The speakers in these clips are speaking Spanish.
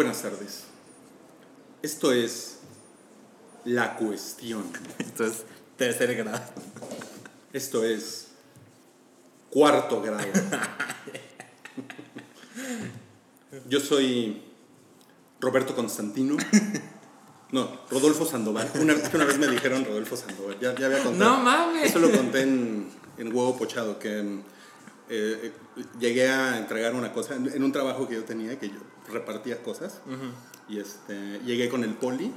Buenas tardes. Esto es La Cuestión. Esto es tercer grado. Esto es cuarto grado. Yo soy Roberto Constantino. No, Rodolfo Sandoval. Una, una vez me dijeron Rodolfo Sandoval. Ya, ya había contado. No mames. Eso lo conté en, en Huevo Pochado, que eh, eh, llegué a entregar una cosa en, en un trabajo que yo tenía, que yo repartía cosas. Y este, llegué con el poli,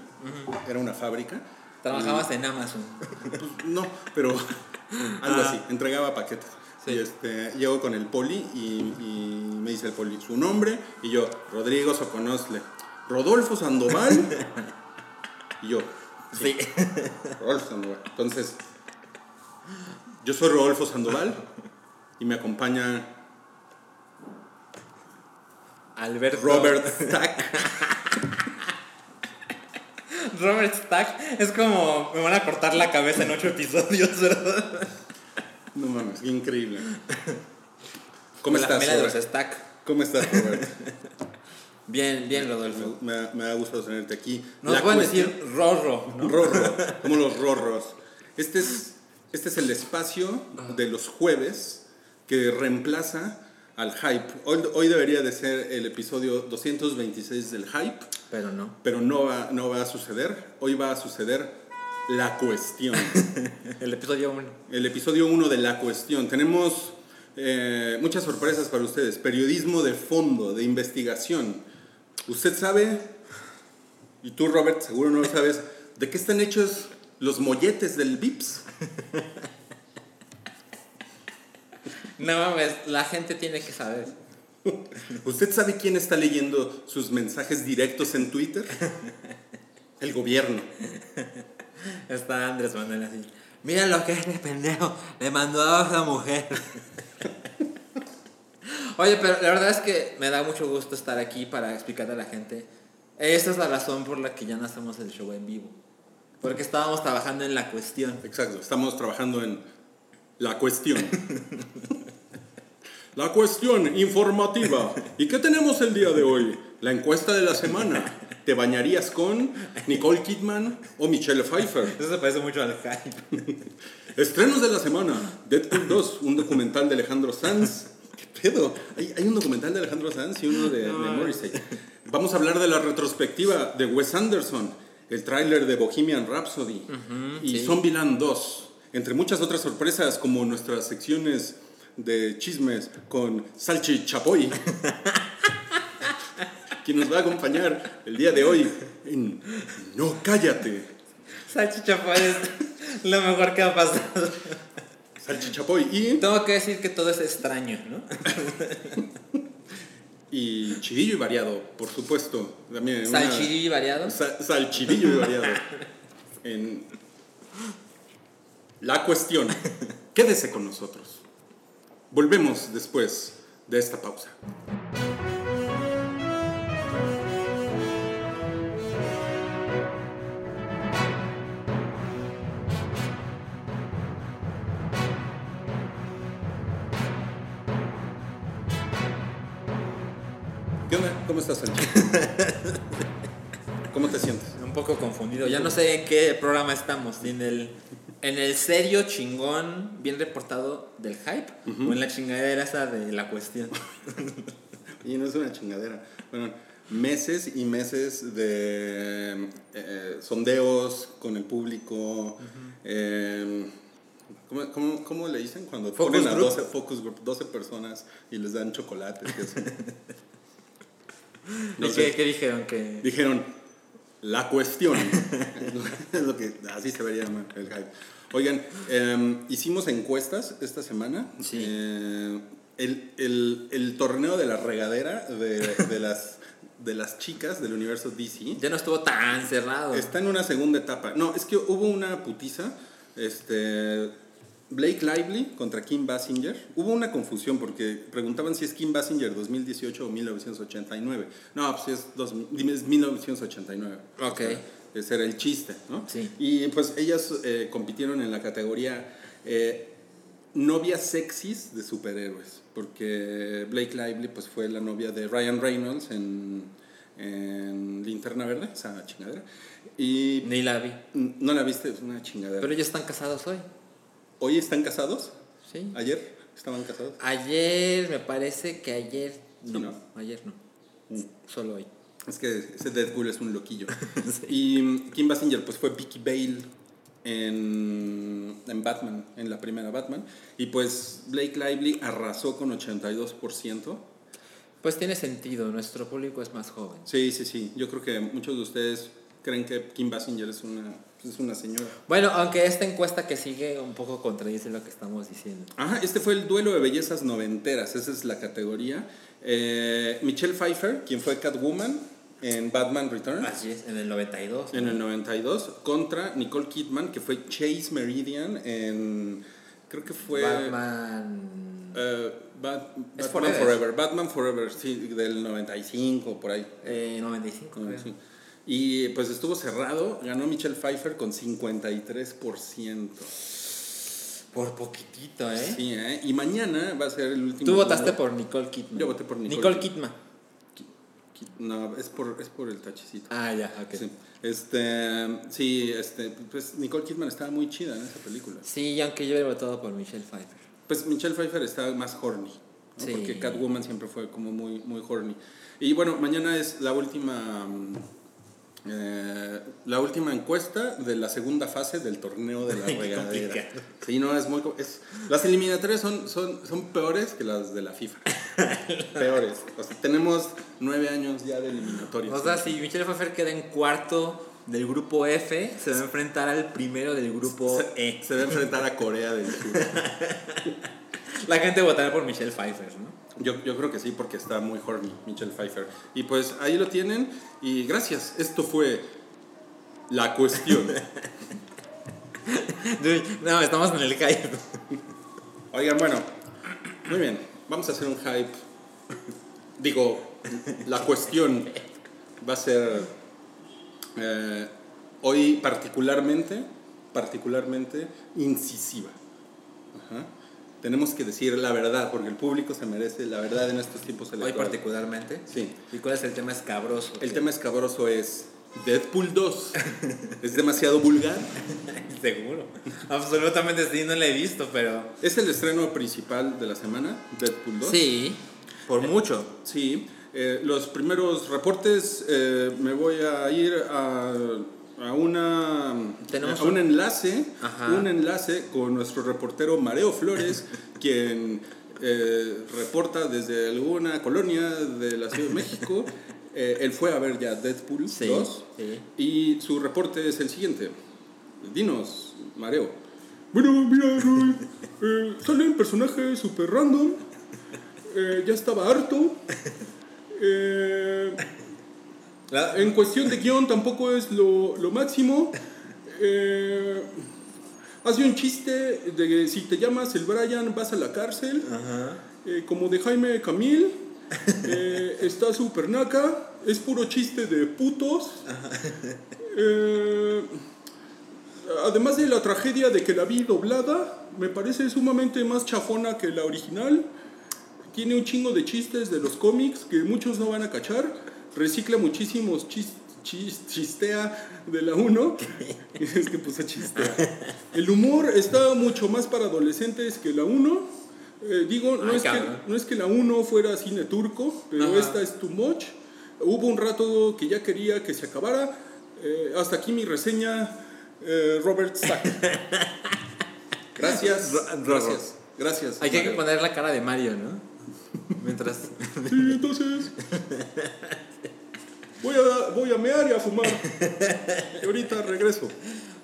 era una fábrica. Trabajabas en Amazon. Pues, no, pero algo Ah. así, entregaba paquetes. Sí. Y este, llego con el poli y, y me dice el poli su nombre y yo, Rodrigo Soconosle. Rodolfo Sandoval. y yo, Sí. Rodolfo Sandoval. Entonces, yo soy Rodolfo Sandoval y me acompaña Alberto. Robert Stack. Robert Stack. Es como me van a cortar la cabeza en ocho episodios, ¿verdad? No mames, qué increíble. ¿Cómo Mira- estás, de los Robert? Stack. ¿Cómo estás, Robert? Bien, bien, Rodolfo. me, me- me da gusto tenerte aquí. Nos La pueden cuestión- decir Rorro, ¿no? Rorro, como los rorros. Este es, este es el espacio de los jueves que reemplaza al hype. Hoy, hoy debería de ser el episodio 226 del hype, Pero no. pero no va, no va a suceder. Hoy va a suceder la cuestión. El episodio 1. El episodio 1 de la cuestión. Tenemos eh, muchas sorpresas para ustedes. Periodismo de fondo, de investigación. Usted sabe, y tú Robert seguro no lo sabes, de qué están hechos los molletes del VIPS. No mames, la gente tiene que saber. ¿Usted sabe quién está leyendo sus mensajes directos en Twitter? El gobierno. Está Andrés Manuel así. Mira lo que es este pendejo. Le mandó a esa mujer. Oye, pero la verdad es que me da mucho gusto estar aquí para explicarle a la gente. Esta es la razón por la que ya no hacemos el show en vivo. Porque estábamos trabajando en la cuestión. Exacto, estamos trabajando en la cuestión. La cuestión informativa. ¿Y qué tenemos el día de hoy? La encuesta de la semana. ¿Te bañarías con Nicole Kidman o Michelle Pfeiffer? Eso se parece mucho al hype. Estrenos de la semana. Deadpool 2, un documental de Alejandro Sanz. ¿Qué pedo? Hay, hay un documental de Alejandro Sanz y uno de, de Morrissey. Vamos a hablar de la retrospectiva de Wes Anderson, el tráiler de Bohemian Rhapsody y sí. Zombieland 2, entre muchas otras sorpresas como nuestras secciones de chismes con Salchi Chapoy, quien nos va a acompañar el día de hoy en No Cállate. Salchicha es lo mejor que ha pasado. Salchi Chapoy y... Tengo que decir que todo es extraño, ¿no? Y chidillo y variado, por supuesto. También Salchirillo y variado. Sa- salchidillo y variado. En la cuestión. Quédese con nosotros. Volvemos después de esta pausa. ¿Qué onda? ¿Cómo estás, Salchi? ¿Cómo te sientes? Un poco confundido. Ya no sé en qué programa estamos. si En el, en el serio chingón, bien reportado del hype. O en la chingadera esa de la cuestión. Y no es una chingadera. Bueno, meses y meses de eh, sondeos con el público. eh, ¿cómo, cómo, cómo le dicen? Cuando Focus ponen a group. 12, focus group, 12 personas y les dan chocolates. No ¿Y sé. qué, qué dijeron? Que... Dijeron, la cuestión. es lo que así se vería el hype. Oigan, eh, hicimos encuestas esta semana. Sí. Eh, el, el- el torneo de la regadera de, de las, de las chicas del universo DC Ya no estuvo tan cerrado. está en una segunda etapa. No, es que hubo una putiza. Este, Blake Lively contra Kim Basinger. Hubo una confusión porque preguntaban si es Kim Basinger 2018 o 1989. No, pues es, dos- es 1989. Ok. Ese era el chiste, ¿no? Sí. Y pues ellas eh, compitieron en la categoría eh, novias sexys de superhéroes. Porque Blake Lively pues fue la novia de Ryan Reynolds en, en Linterna Verde, esa chingadera. Y Ni la vi. no la viste, es una chingadera. Pero ellos están casados hoy. ¿Hoy están casados? Sí. ¿Ayer estaban casados? Ayer, me parece que ayer. No, ¿no? ayer no. Mm. Solo hoy. Es que ese Deadpool es un loquillo. Y mm, Kim Basinger pues fue Vicky Bale en, en Batman, en la primera Batman. Y pues Blake Lively arrasó con 82%. Pues tiene sentido, nuestro público es más joven. Sí, sí, sí. Yo creo que muchos de ustedes creen que Kim Basinger es una, es una señora. Bueno, aunque esta encuesta que sigue un poco contradice lo que estamos diciendo. Ajá, este fue el duelo de bellezas noventeras, esa es la categoría. Eh, Michelle Pfeiffer, quien fue Catwoman en Batman Returns. Así es, en el 92. En el 92, contra Nicole Kidman, que fue Chase Meridian en. Creo que fue. Batman. eh, Bat- Batman Forever. Forever. Batman Forever, sí, del 95, por ahí. eh, 95. creo. Sí. Y pues estuvo cerrado, ganó Michelle Pfeiffer con 53%. Por poquitito, ¿eh? Sí, ¿eh? Y mañana va a ser el último. Tú votaste turno. por Nicole Kidman. Yo voté por Nicole Nicole Kidman. Ki- No, es por, es por el tachecito. Ah, ya, ok. Sí. Este, sí, este, pues Nicole Kidman estaba muy chida en esa película. Sí, aunque yo he votado por Michelle Pfeiffer. Pues Michelle Pfeiffer está más horny. ¿no? Sí. Porque Catwoman siempre fue como muy, muy horny. Y bueno, mañana es la última. mm, eh, la última encuesta de la segunda fase del torneo de la regadera. Sí, no, es muy. Es, las eliminatorias son, son, son peores que las de la FIFA. peores. O sea, tenemos nueve años ya de eliminatorias. O sea, si Michelle Pfeiffer queda en cuarto del grupo F, se va a enfrentar al primero del grupo se, E. se va a enfrentar a Corea del Sur. La gente votará por Michelle Pfeiffer, ¿no? Yo, yo creo que sí, porque está muy horny, Michelle Pfeiffer. Y pues ahí lo tienen. Y gracias. Esto fue la cuestión. No, estamos en el hype. Oigan, bueno, muy bien. Vamos a hacer un hype. Digo, la cuestión va a ser eh, hoy particularmente, particularmente incisiva. Ajá. Tenemos que decir la verdad, porque el público se merece la verdad en estos tiempos Hoy electorales. particularmente. Sí. ¿Y cuál es el tema escabroso? El tema escabroso es Deadpool 2. ¿Es demasiado vulgar? Seguro. Absolutamente sí, no la he visto, pero... Es el estreno principal de la semana, Deadpool 2. Sí, por mucho. Sí. Eh, los primeros reportes eh, me voy a ir a, a una Tenemos a un un- enlace, Ajá. un enlace con nuestro reportero Mareo Flores, quien eh, reporta desde alguna colonia de la Ciudad de México. Eh, él fue a ver ya Deadpool Sí, 2 sí. y su reporte es el siguiente. Dinos, Mareo. Bueno, mira, eh, sale un personaje super random. Eh, ya estaba harto. En cuestión de guion tampoco es lo, lo máximo. Hace un chiste de que si te llamas el Brian vas a la cárcel. Ajá. Como de Jaime Camil. Eh, está super naca. Es puro chiste de putos. Eh, además de la tragedia de que la vi doblada, me parece sumamente más chafona que la original. Tiene un chingo de chistes de los cómics que muchos no van a cachar. Recicla muchísimos chis- chis- chistea de la 1. es que puse chistea. El humor está mucho más para adolescentes que la 1. Eh, digo, no Ay, es, que, no es que la 1 fuera cine turco, pero Ajá. esta es too much. Hubo un rato que ya quería que se acabara. Eh, hasta aquí mi reseña, eh, Robert Stack. Gracias. Gracias. Gracias. Hay que poner la cara de Mario, ¿no? Mientras... Sí, entonces. Voy a, voy a mear y a fumar. Y ahorita regreso.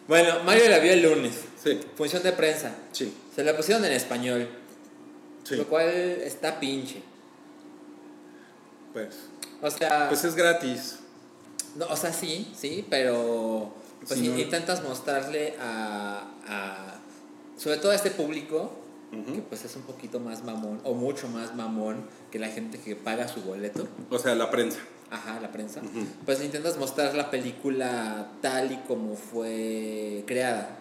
Bueno, Mario la vio el lunes. Sí, Función de prensa. sí, Se la pusieron en español. Sí. Lo cual está pinche. Pues, O sea... pues es gratis. No, o sea, sí, sí, pero pues no. intentas mostrarle a, a- sobre todo a este público que pues es un poquito más mamón o mucho más mamón que la gente que paga su boleto, O sea, la prensa. ajá, la prensa, pues intentas mostrar la película tal y como fue creada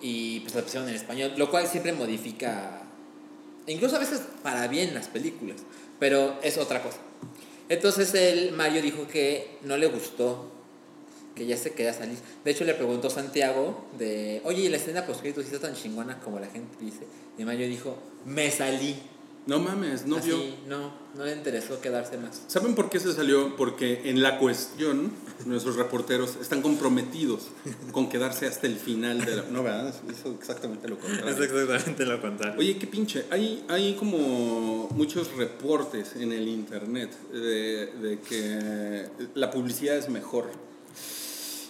y pues la pusieron en español, lo cual siempre modifica, incluso a veces para bien las películas, pero es otra cosa. Entonces el Mario dijo que no le gustó, que ya se quería salir. De hecho le preguntó Santiago de, oye, ¿y la escena post créditos está tan chingona como la gente dice? Y Mario dijo, me salí. No mames, no vio. Así, no, no le interesó quedarse más. ¿Saben por qué se salió? Porque en la cuestión nuestros reporteros están comprometidos con quedarse hasta el final de la... No, ¿verdad? Hizo exactamente lo contrario. exactamente lo contrario. Oye, qué pinche. Hay, hay como muchos reportes en el internet de, de que la publicidad es mejor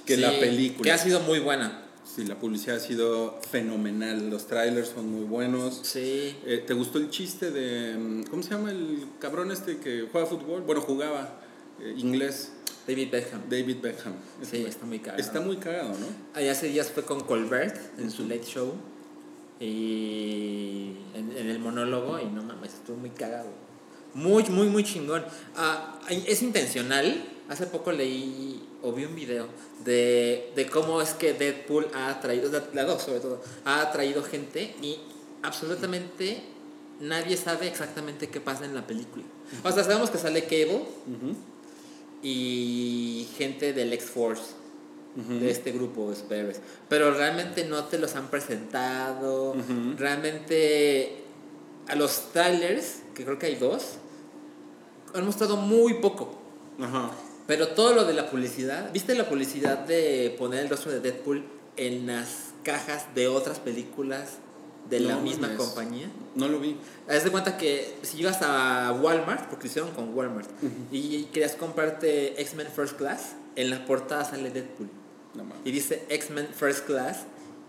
que la película. Que ha sido muy buena. Sí, la publicidad ha sido fenomenal. Los trailers son muy buenos. Sí. Eh, ¿Te gustó el chiste de. mm, ¿Cómo se llama el cabrón este que juega fútbol? Bueno, jugaba eh, inglés. David Beckham. David Beckham. Sí, está muy cagado. Está muy cagado, ¿no? Ahí hace días fue con Colbert en su Late Show. Y en, en el monólogo, y no mames, estuvo muy cagado. Muy, muy, muy chingón. Ah, es intencional. Hace poco leí o vi un video de, de cómo es que Deadpool ha traído, la 2 sobre todo, ha traído gente y absolutamente nadie sabe exactamente qué pasa en la película. O sea, sabemos que sale Cable y gente del X-Force de este grupo de superhéroes. Pero realmente no te los han presentado. Realmente a los trailers, que creo que hay dos, han mostrado muy poco. Ajá. Pero todo lo de la publicidad, ¿viste la publicidad de poner el rostro de Deadpool en las cajas de otras películas de la misma mames. compañía? No lo vi. Haz de cuenta que si llegas a Walmart, porque lo hicieron con Walmart, y querías comprarte X-Men First Class, en la portada sale Deadpool. No. Y dice X-Men First Class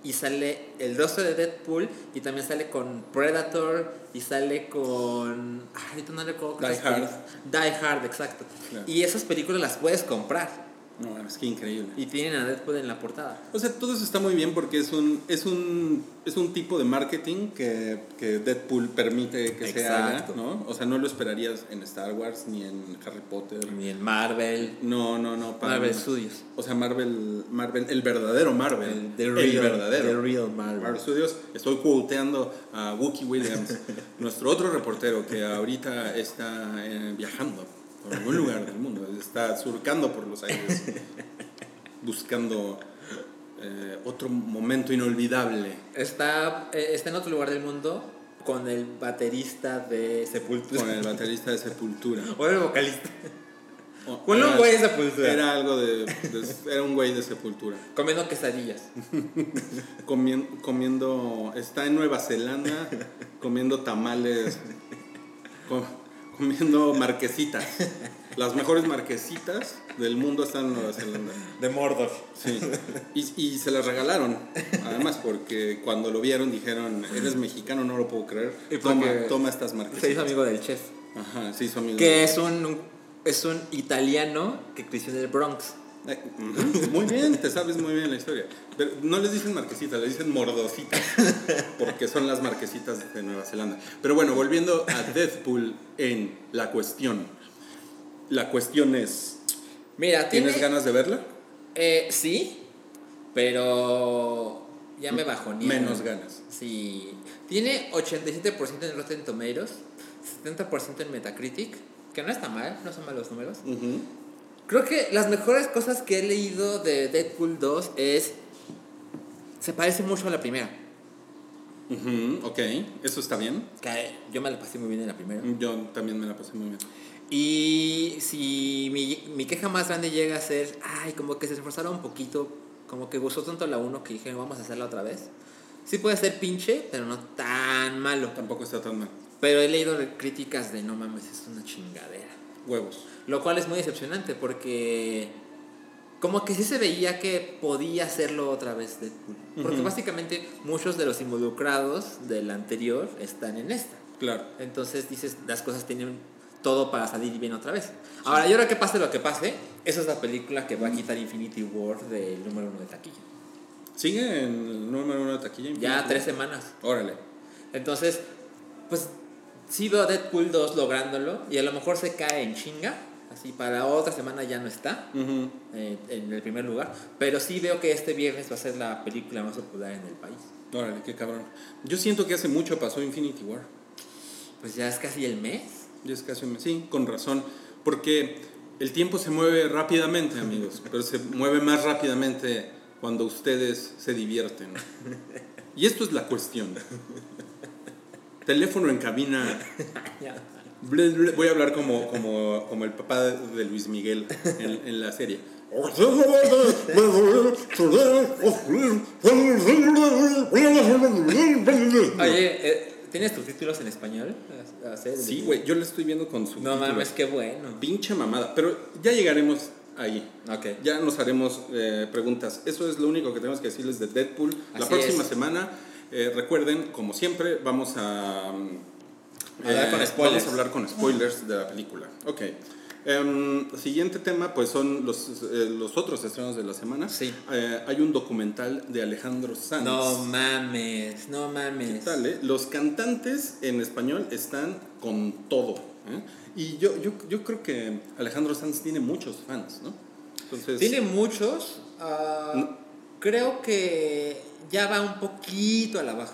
y sale el rostro de Deadpool y también sale con Predator y sale con... Ay, ahorita no recuerdo Die Hard. Die Hard, exacto. Y esas películas las puedes comprar No mames, qué increíble. y tienen a Deadpool en la portada. O sea, todo eso está muy bien porque es un, es un, es un tipo de marketing que, que Deadpool permite que se haga, Exacto. ¿no? O sea, no lo esperarías en Star Wars ni en Harry Potter. Ni en Marvel, No, no, no. para Marvel. Studios. O sea, Marvel, Marvel, el verdadero Marvel. El- the real- verdadero. the real Marvel. Marvel Studios. Estoy quoteando a Wookie Williams, nuestro otro reportero que ahorita está eh, viajando por algún lugar del mundo. Está surcando por los aires, buscando eh, otro momento inolvidable. Está, eh, está en otro lugar del mundo con el baterista de Sepultura. Con el baterista de Sepultura. O el vocalista. Con un güey de Sepultura. Era algo de, de- Era un güey de Sepultura. Comiendo quesadillas. Comien- comiendo, está en Nueva Zelanda comiendo tamales, comiendo marquesitas. Las mejores marquesitas del mundo están en Nueva Zelanda. De Mordor. Sí. Y, y se las regalaron, además, porque cuando lo vieron dijeron, eres mexicano, no lo puedo creer. Toma, toma estas Se hizo marquesitas. amigo del chef. Ajá, se hizo amigo. Que es un, un- es un italiano que creció en el Bronx. Muy bien, te sabes muy bien la historia. Pero no les dicen marquesitas, les dicen mordositas. Porque son las marquesitas de Nueva Zelanda. Pero bueno, volviendo a Deadpool en la cuestión. La cuestión es, Mira, ¿tienes tiene... ganas de verla? Eh, sí, pero ya me bajoneé. Menos ganas. Sí. Tiene 87% en Rotten Tomatoes, 70% en Metacritic, que no está mal, no son malos números. Ujú. Creo que las mejores cosas que he leído de Deadpool 2 es... Se parece mucho a la primera. Ujú, ok, eso está bien. Yo me la pasé muy bien en la primera. Yo también me la pasé muy bien. Y si mi, mi queja más grande llega a ser, ay, como que se esforzaron un poquito, como que gustó tanto la 1 que dije, vamos a hacerla otra vez. Sí puede ser pinche, pero no tan malo. Tampoco está tan mal. Pero he leído críticas de no mames, es una chingadera. Huevos. Lo cual es muy decepcionante porque como que sí se veía que podía hacerlo otra vez Deadpool. Porque Ujú. básicamente muchos de los involucrados del anterior están en esta. Claro. Entonces dices, las cosas tienen todo para salir bien otra vez. Ahora, y ahora que pase lo que pase, esa es la película que va a quitar Infinity War del número uno de taquilla. ¿Sigue en el número uno de taquilla? Ya tres semanas. Órale. Entonces, pues sí veo a Deadpool 2 lográndolo y a lo mejor se cae en chinga. Así para otra semana ya no está eh, en el primer lugar. Pero sí veo que este viernes va a ser la película más popular en el país. Órale, qué cabrón. Yo siento que hace mucho pasó Infinity War. Pues ya es casi el mes. Ya es casi un mes. Sí, con razón. Porque el tiempo se mueve rápidamente, amigos, pero se mueve más rápidamente cuando ustedes se divierten. Y esto es la cuestión. Teléfono en cabina. Voy a hablar como, como, como el papá de Luis Miguel en, en la serie. Oye, eh, ¿tienes tus títulos en español? Sí, güey, yo lo estoy viendo con su. No mames, qué bueno. Pinche mamada. Pero ya llegaremos ahí. Ok. Ya nos haremos eh, preguntas. Eso es lo único que tenemos que decirles de Deadpool. La próxima semana, eh, recuerden, como siempre, vamos a. Hablar con spoilers. Vamos a hablar con spoilers de la película. Ok. Um, siguiente tema, pues son los, eh, los otros estrenos de la semana. Sí. Eh, hay un documental de Alejandro Sanz. No mames, no mames. ¿Qué tal, eh? Los cantantes en español están con todo. ¿eh? Y yo, yo, yo creo que Alejandro Sanz tiene muchos fans, ¿no? Entonces, Tiene muchos. ah, No. Creo que ya va un poquito a la baja.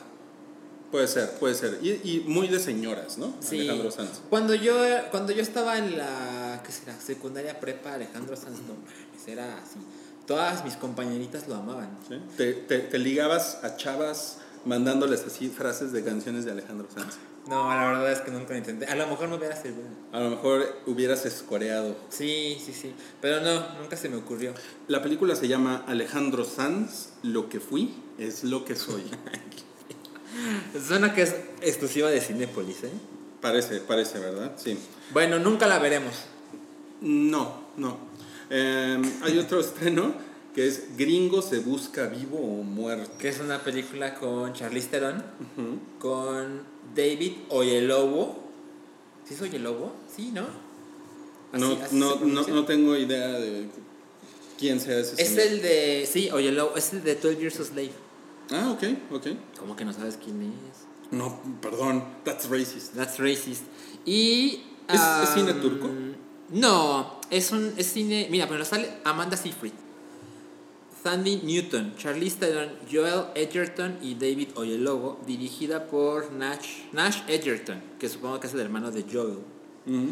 Puede ser, puede ser. Y, y muy de señoras, ¿no? Sí. Alejandro Sanz. Cuando yo, cuando yo estaba en la ¿qué será? secundaria prepa, Alejandro Sanz, no mames, era así. Todas mis compañeritas lo amaban. ¿sí? Te, te, te ligabas a chavas mandándoles así frases de canciones de Alejandro Sanz. No, la verdad es que nunca lo intenté. A lo mejor me hubiera servido. A lo mejor hubieras escoreado. Sí, sí, sí. Pero no, nunca se me ocurrió. La película se llama Alejandro Sanz, Lo que fui es lo que soy. Suena que es exclusiva de Cinépolis, ¿eh? parece, parece, ¿verdad? Sí. Bueno, nunca la veremos. No, no. Eh, hay otro estreno que es Gringo se busca vivo o muerto. Que es una película con Charlize Theron, con David Oyelowo. ¿Sí es Oyelowo? Sí, ¿no? Así- No, así no, no, no tengo idea de quién sea ese Es señor. el de. Sí, Oyelowo, es el de 12 Years a Slave. Ah, ok, ok. ¿Cómo que no sabes quién es? No, perdón, that's racist. That's racist. Y. ¿Es- es cine turco? No, es un es cine. Mira, pero sale Amanda Seyfried, Sandy Newton, Charlize Theron, Joel Edgerton y David Oyelowo, dirigida por Nash, Nash Edgerton, que supongo que es el hermano de Joel. Ujú.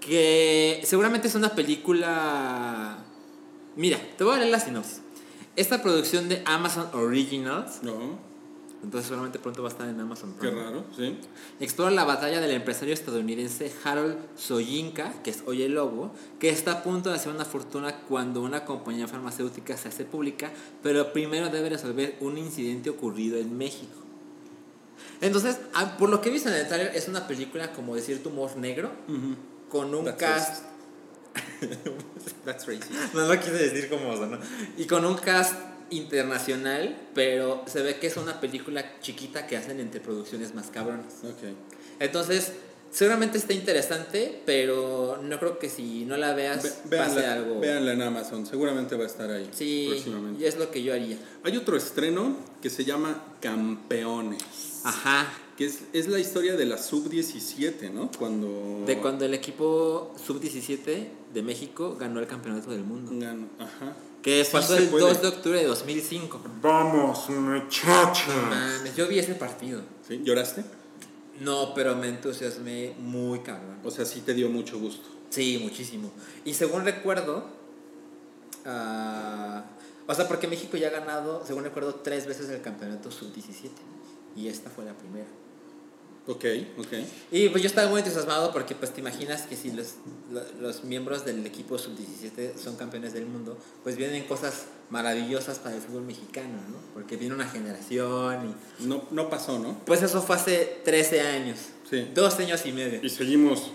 Que seguramente es una película. Mira, te voy a leer la sinopsis. Esta producción de Amazon Originals, No, entonces seguramente pronto va a estar en Amazon qué Prime. raro, sí. Explora la batalla del empresario estadounidense Harold Soyinka, que es Oye Lobo, que está a punto de hacer una fortuna cuando una compañía farmacéutica se hace pública, pero primero debe resolver un incidente ocurrido en México. Entonces, ah, por lo que he visto en el trailer, es una película como de cierto humor negro, con un That's cast... That's racist. No lo quise decir como ¿no? Y con un cast internacional, pero se ve que es una película chiquita que hacen entre producciones más cabronas. Ok. Entonces, seguramente está interesante, pero no creo que si no la veas Ve- pase algo. véanla en Amazon, seguramente va a estar ahí Sí, próximamente. y es lo que yo haría. Hay otro estreno que se llama Campeones, Ajá. Que es, es la historia de la sub-17, ¿no? Cuando... De cuando el equipo sub-17 de México ganó el campeonato del mundo. Ganó, Ajá. Que Sí pasó el puede. 2 de octubre de 2005. Vamos, muchachos. Mames, yo vi ese partido. ¿Sí? ¿Lloraste? No, pero me entusiasmé muy cabrón. O sea, sí te dio mucho gusto. Sí, muchísimo. Y según recuerdo, ah, o sea, porque México ya ha ganado, según recuerdo, tres veces el campeonato sub-17. Y esta fue la primera. Ok, ok. Y pues yo estaba muy entusiasmado porque pues te imaginas que si los, lo- los miembros del equipo sub-17 son campeones del mundo, pues vienen cosas maravillosas para el fútbol mexicano, ¿no? Porque viene una generación y... No, no pasó, ¿no? Pues eso fue hace 13 años. Sí. Dos años y medio. Y seguimos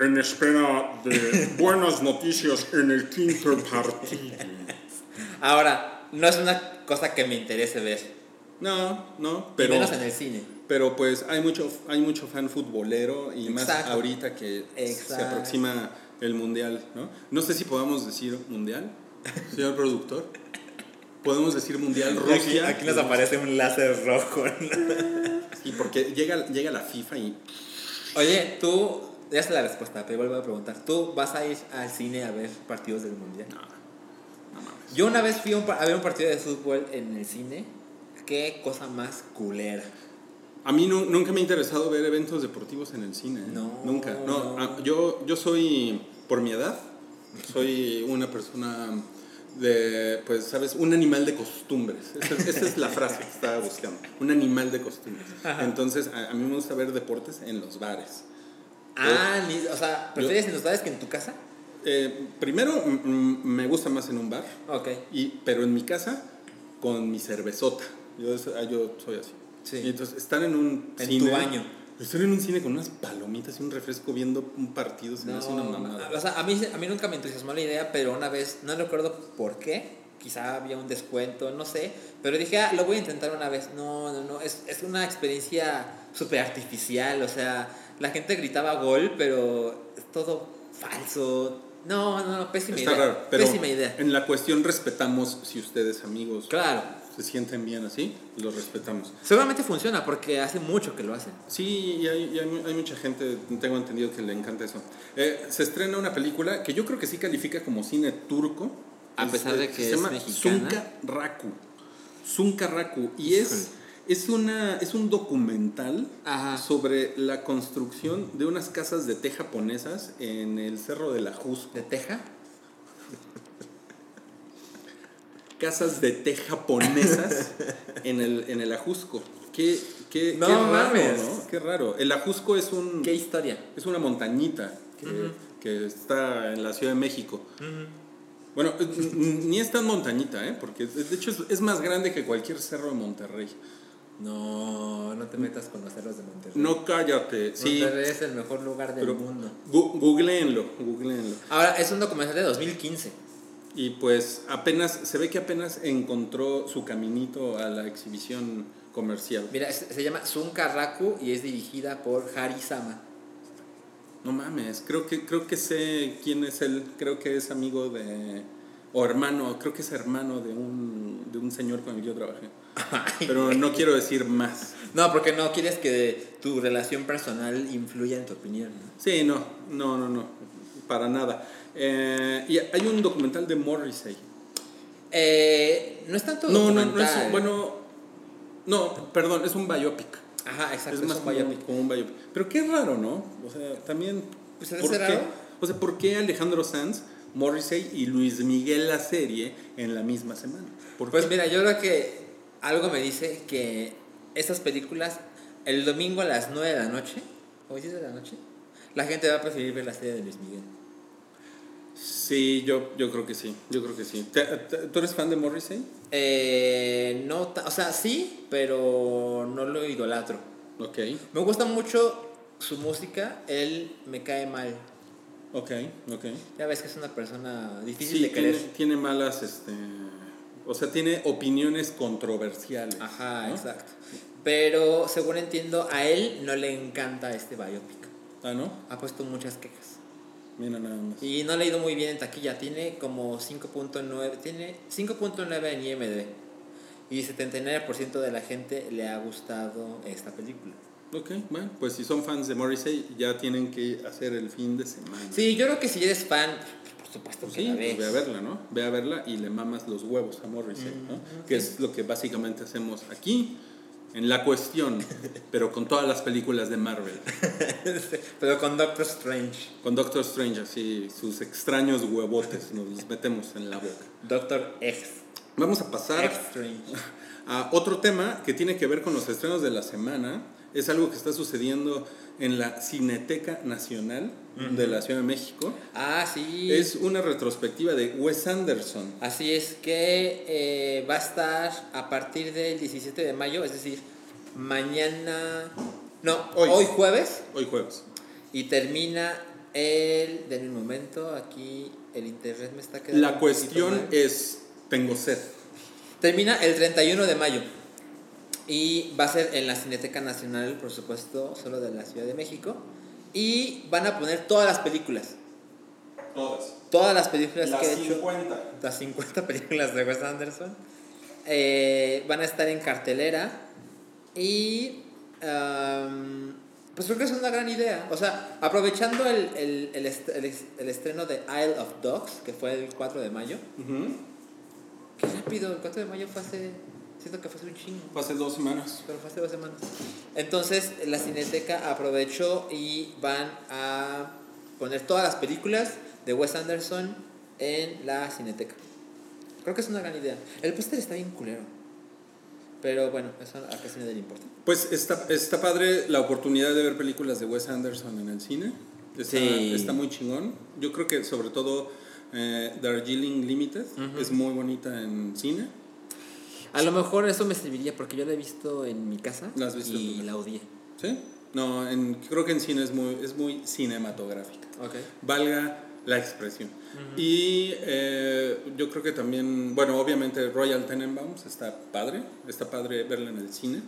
en espera de buenas noticias en el quinto partido. Ahora, no es una cosa que me interese ver. No, no, Pero, pero... menos en el cine. Pero pues hay mucho, hay mucho fan futbolero y más ahorita que se aproxima el mundial, ¿no? No sé si podamos decir mundial, señor productor. Podemos decir mundial Rusia. aparece un láser rojo. Y porque llega, llega la FIFA y Oye, tú, ya sé la respuesta, pero vuelvo a preguntar. ¿Tú vas a ir al cine a ver partidos del mundial? no mames. Yo una vez fui a ver un partido de fútbol en el cine. Qué cosa más culera. A mí nu- nunca me ha interesado ver eventos deportivos en el cine. ¿eh? No, Nunca. No, yo, yo soy, por mi edad, soy una persona de, pues, ¿sabes? Un animal de costumbres. Esa, es- esa es la frase que estaba buscando. Un animal de costumbres. Entonces, a, a mí me gusta ver deportes en los bares. Ah, ni- o sea, ¿prefieres en los bares que en tu casa? Eh, primero, me gusta más en un bar, Ok. y, pero en mi casa, con mi cervezota. Yo soy así. Sí. Y entonces, estar en un En cine... tu baño. Estar en un cine con unas palomitas y un refresco viendo un partido se me hace una mamada. o sea, a mí, a mí nunca me entusiasmó la idea, pero una vez, no recuerdo por qué, quizá había un descuento, no sé, pero dije, ah, lo voy a intentar una vez. No, no, no, es, es una experiencia súper artificial, o sea, la gente gritaba gol, pero es todo falso. No, no, no, pésima Está idea. raro, pero pésima idea. en la cuestión respetamos si ustedes amigos Claro, se sienten bien así, los respetamos. seguramente funciona porque hace mucho que lo hacen. Sí, y hay, y hay mu- hay mucha gente, tengo entendido que le encanta eso. Eh, se estrena una película que yo creo que sí califica como cine turco. A pesar de eh, que se es llama mexicana. Zunka Raku. Zunka Raku. Y es, es, una, es un documental Ajá. sobre la construcción de unas casas de té japonesas en el Cerro de la Jusco. ¿De Teja? Casas de té japonesas en el, en el Ajusco. Qué, qué, No qué raro, mames. ¿no? Qué raro. El Ajusco es un ¿Qué historia? es una montañita que, que está en la Ciudad de México. Bueno, ni es tan montañita, ¿eh? Porque de hecho es, es más grande que cualquier cerro de Monterrey. No, no te metas con los cerros de Monterrey. No cállate, sí. Monterrey es el mejor lugar del mundo. googleenlo, googleenlo. Ahora, es un documental de 2015. Y pues apenas, se ve que apenas encontró su caminito a la exhibición comercial. Mira, se llama Zunka Raku y es dirigida por Hari Sama. No mames, creo que, creo que sé quién es él, creo que es amigo de, o hermano, creo que es hermano de un, de un señor con el que yo trabajé. Pero no quiero decir más. No, porque no quieres que tu relación personal influya en tu opinión. ¿no? Sí, no, no, no, no, para nada. Eh, y hay un documental de Morrissey. Eh, no es tanto No, no, no documental. es, bueno, no, perdón, es un biopic. Ajá, exacto. es más un como, biopic. como un biopic. Pero qué raro, ¿no? O sea, también. Pues, ¿se te ¿por qué? raro? O sea, ¿por qué Alejandro Sanz, Morrissey y Luis Miguel la serie en la misma semana? ¿Por Pues qué? mira, yo creo que algo me dice que esas películas, el domingo a las 9 de la noche, o 10 de la noche, la gente va a preferir ver la serie de Luis Miguel. Sí, yo, yo creo que sí. Yo creo que sí. ¿Te- te- ¿Tú eres fan de Morrissey? Eh, no, o sea, sí, pero no lo idolatro. Ok, Me gusta mucho su música, él me cae mal. ok, ok. Ya ves que es una persona difícil Sí, de tiene, querer. tiene malas, este. O sea, tiene opiniones controversiales. Ajá, ¿no? exacto. Pero según entiendo, a él no le encanta este biopic. Ah, ¿no? Ha puesto muchas quejas. Mira nada más. Y no le ha ido muy bien en taquilla. Tiene como 5.9. Tiene 5.9 en IMDb. Y 79% de la gente le ha gustado esta película. Ok, bueno, pues si son fans de Morrissey, ya tienen que hacer el fin de semana. Sí, yo creo que si eres fan, por supuesto que Sí, la pues ves. ve a verla, ¿no? Ve a verla y le mamas los huevos a Morrissey, ¿no? Que es lo que básicamente hacemos aquí, en La Cuestión, pero con todas las películas de Marvel. Pero con Doctor Strange. Con Doctor Strange, así, sus extraños huevotes nos los metemos en la boca. Doctor X. Vamos a pasar X a otro tema que tiene que ver con los estrenos de la semana. Es algo que está sucediendo en la Cineteca Nacional de la Ciudad de México. Ah, sí. Es una retrospectiva de Wes Anderson. Así es que eh, va a estar a partir del 17 de mayo, es decir, mañana. No, Hoy. hoy, jueves. Hoy jueves. Y termina el. De un momento, aquí el internet me está quedando. La cuestión es, tengo sed. Termina el 31 de mayo. Y va a ser en la Cineteca Nacional, por supuesto, solo de la Ciudad de México. Y van a poner todas las películas. Todas. Todas las películas Las que he hecho. 50. las 50 películas de Wes Anderson. Eh, van a estar en cartelera. Y. pues creo que es una gran idea. O sea, aprovechando el, el, el, est- el est- el estreno de Isle of Dogs, que fue el 4 de mayo. Qué rápido, el 4 de mayo fue hace Siento que fue hace un chingo. Fue hace dos semanas. Pero fue hace dos semanas. Entonces, la Cineteca aprovechó y van a poner todas las películas de Wes Anderson en la Cineteca. Creo que es una gran idea. El póster está bien culero. Pero bueno, eso a casi nadie le importa. Pues está, está padre la oportunidad de ver películas de Wes Anderson en el cine. Está, Sí. está muy chingón. Yo creo que sobre todo eh, Darjeeling Limited es muy bonita en cine. A lo mejor eso me serviría porque yo la he visto en mi casa ¿La has visto y la odié. ¿Sí? No, en, creo que en cine es muy, es muy cinematográfica. Ok. Valga la expresión. Y eh, yo creo que también, bueno, obviamente Royal Tenenbaums está padre, está padre verla en el cine,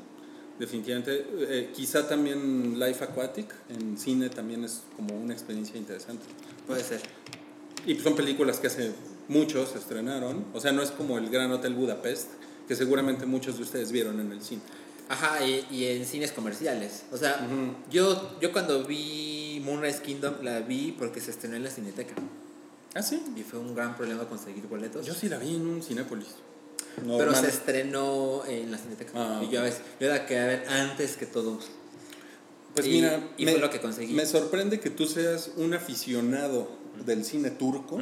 definitivamente. Eh, quizá también Life Aquatic en cine también es como una experiencia interesante. Puede ser. Y son películas que hace muchos estrenaron, o sea, no es como el Gran Hotel Budapest, que seguramente muchos de ustedes vieron en el cine. Ajá, y, y en cines comerciales. O sea, yo, yo cuando vi Moonrise Kingdom la vi porque se estrenó en la Cineteca. Ah, sí. Y fue un gran problema conseguir boletos. Yo sí la vi en un Cinépolis. Pero Normal. se estrenó en la Cineteca. Ah, y yo, a veces, yo la quería ver antes que todos. Pues Y- mira, y fue lo que conseguí. Me sorprende que tú seas un aficionado del cine turco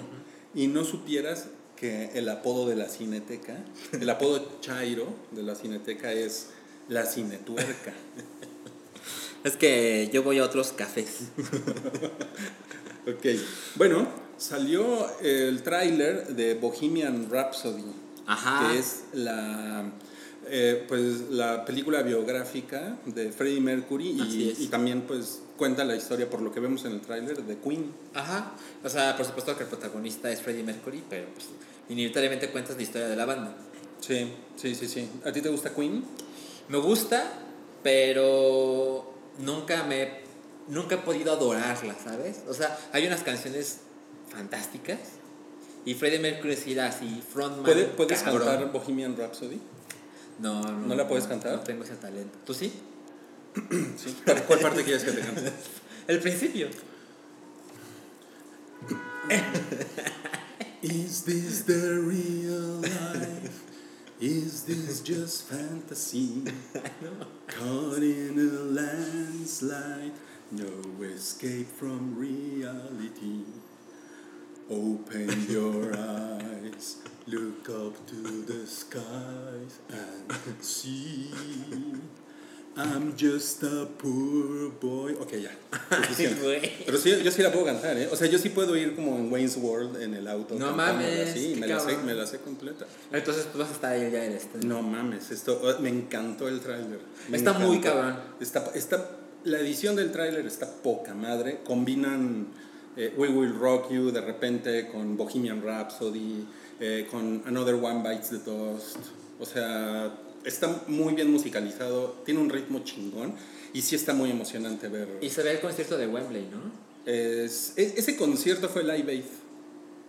y no supieras que el apodo de la cineteca, el apodo Chairo de la cineteca es la cinetuerca. Es que yo voy a otros cafés. ok, bueno, salió el tráiler de Bohemian Rhapsody, Ajá. que es la... eh, pues la película biográfica de Freddie Mercury y también pues cuenta la historia por lo que vemos en el tráiler de Queen. Ajá. O sea, por supuesto que el protagonista es Freddie Mercury, pero pues inevitablemente cuentas la historia de la banda. Sí, sí, sí, sí. ¿A ti te gusta Queen? Me gusta, pero nunca me nunca he podido adorarla, ¿sabes? O sea, hay unas canciones fantásticas y Freddie Mercury era así frontman. ¿Puede- ¿Puedes cantar Bohemian Rhapsody? No, no. ¿No la puedes cantar? No tengo ese talento. ¿Tú sí? Sí. ¿Cuál parte quieres que te cante? El principio. Is this the real life? Is this just fantasy? Caught in a landslide, no escape from reality. Open your eyes, look up to the skies and see. I'm just a poor boy. Ok, ya. Pero sí, yo sí la puedo cantar, ¿eh? O sea, yo sí puedo ir como en Wayne's World en el auto. No mames, Sí, me la, sé, cabrón. me la sé completa. Entonces tú vas a estar ahí ya en este. No mames, esto me encantó el tráiler. Está muy cabrón. Está, está, la edición del tráiler está poca madre. Combinan eh, We Will Rock You de repente con Bohemian Rhapsody, eh, con Another One Bites the Dust. O sea, está muy bien musicalizado, tiene un ritmo chingón y sí está muy emocionante ver. Y se ve el concierto de Wembley, ¿no? Es- e- ese concierto fue Live Aid.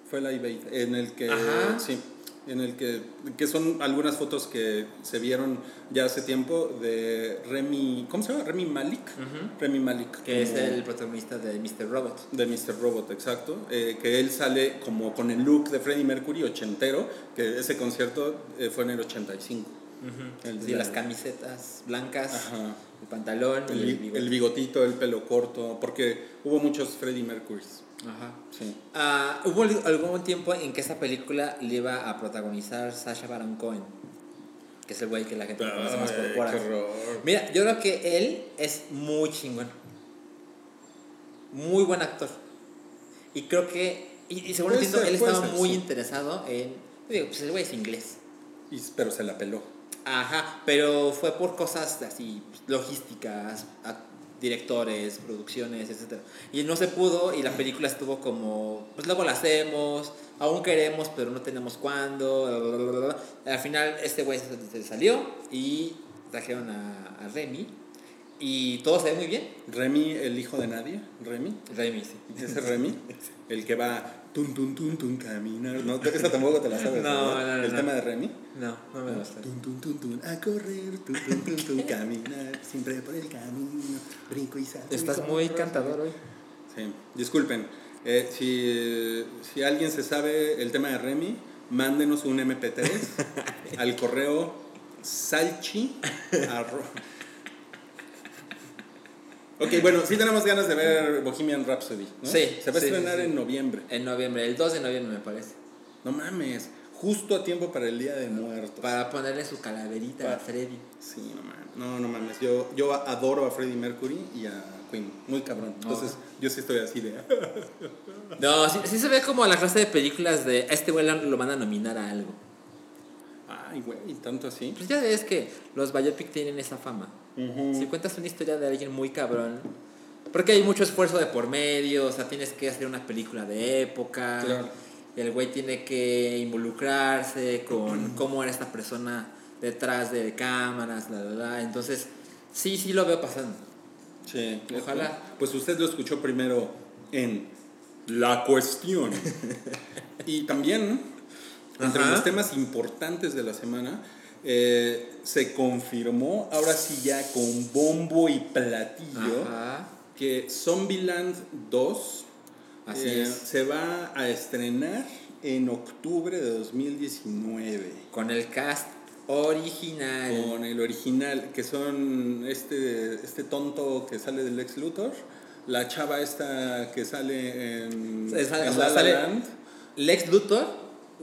Fue Live Aid, en el que. Ajá. Sí, en el que. Que son algunas fotos que se vieron ya hace tiempo de Remy. ¿Cómo se llama? Remy Malik. Remy Malik. Que es como- el protagonista de Mr. Robot. De Mr. Robot, exacto. eh, que él sale como con el look de Freddie Mercury ochentero. Que ese concierto eh, fue en el 85. Sí, las camisetas blancas, Ajá. el pantalón y El, bigotito, el pelo corto. Porque hubo muchos Freddie Mercurys. Ajá. Sí. Ah, hubo al- algún tiempo en que esa película le iba a protagonizar Sasha Baron Cohen, que es el güey que la gente conoce más por Borat. Mira, yo creo que él es muy chingón. Muy buen actor. Y creo que, y, y según entiendo, él estaba ser, muy sí. interesado en, digo, pues el güey es inglés. Y- pero se la peló. Ajá, pero fue por cosas así, logísticas, a- directores, producciones, etc. Y no se pudo y la película estuvo como, pues luego la hacemos, aún queremos, pero no tenemos cuándo. Al final este güey se salió y trajeron a, a Remy y todo se ve muy bien. Remy, el hijo de nadie, Remy. Remy, sí. Ese Remy, el que va tun tun tun tun caminar. No, esa tampoco te la sabes. No, no, no, El no. tema de Remy. No, no me gusta. Tun tun tun tun a correr, tun tun tun tun caminar, siempre por el camino, brinco y salto. Estás muy cantador hoy. Sí, disculpen. eh, si, si alguien se sabe el tema de Remy, mándenos un MP3 al correo salchi arro- Ok, bueno, sí tenemos ganas de ver Bohemian Rhapsody, ¿no? Sí, Se va a sí, estrenar sí, sí. en noviembre. En noviembre, el 2 de noviembre me parece. No mames, justo a tiempo para el Día de Muertos. Para ponerle su calaverita a Freddy. Sí, no mames. No, no mames. Yo, yo adoro a Freddie Mercury y a Queen. Muy cabrón. Entonces, yo sí estoy así de. No, sí, sí se ve como la clase de películas de este güey lo van a nominar a algo. Ay, güey, tanto así. Pues ya ves que los biopic tienen esa fama. Si cuentas una historia de alguien muy cabrón, porque hay mucho esfuerzo de por medio, o sea, tienes que hacer una película de época, Claro. el güey tiene que involucrarse con cómo era esta persona detrás de cámaras, la, la. Entonces, sí, sí lo veo pasando. Sí. Ojalá. Pues usted lo escuchó primero en La Cuestión. y también, entre Ajá. los temas importantes de la semana, eh, se confirmó, ahora sí ya con bombo y platillo, Ajá. que Zombieland 2 Así eh, es. se va a estrenar en octubre de 2019. Con el cast original. Con el original, que son este, este tonto que sale del Lex Luthor, la chava esta que sale en, sale- en o sea, La La sale- Land, Lex Luthor,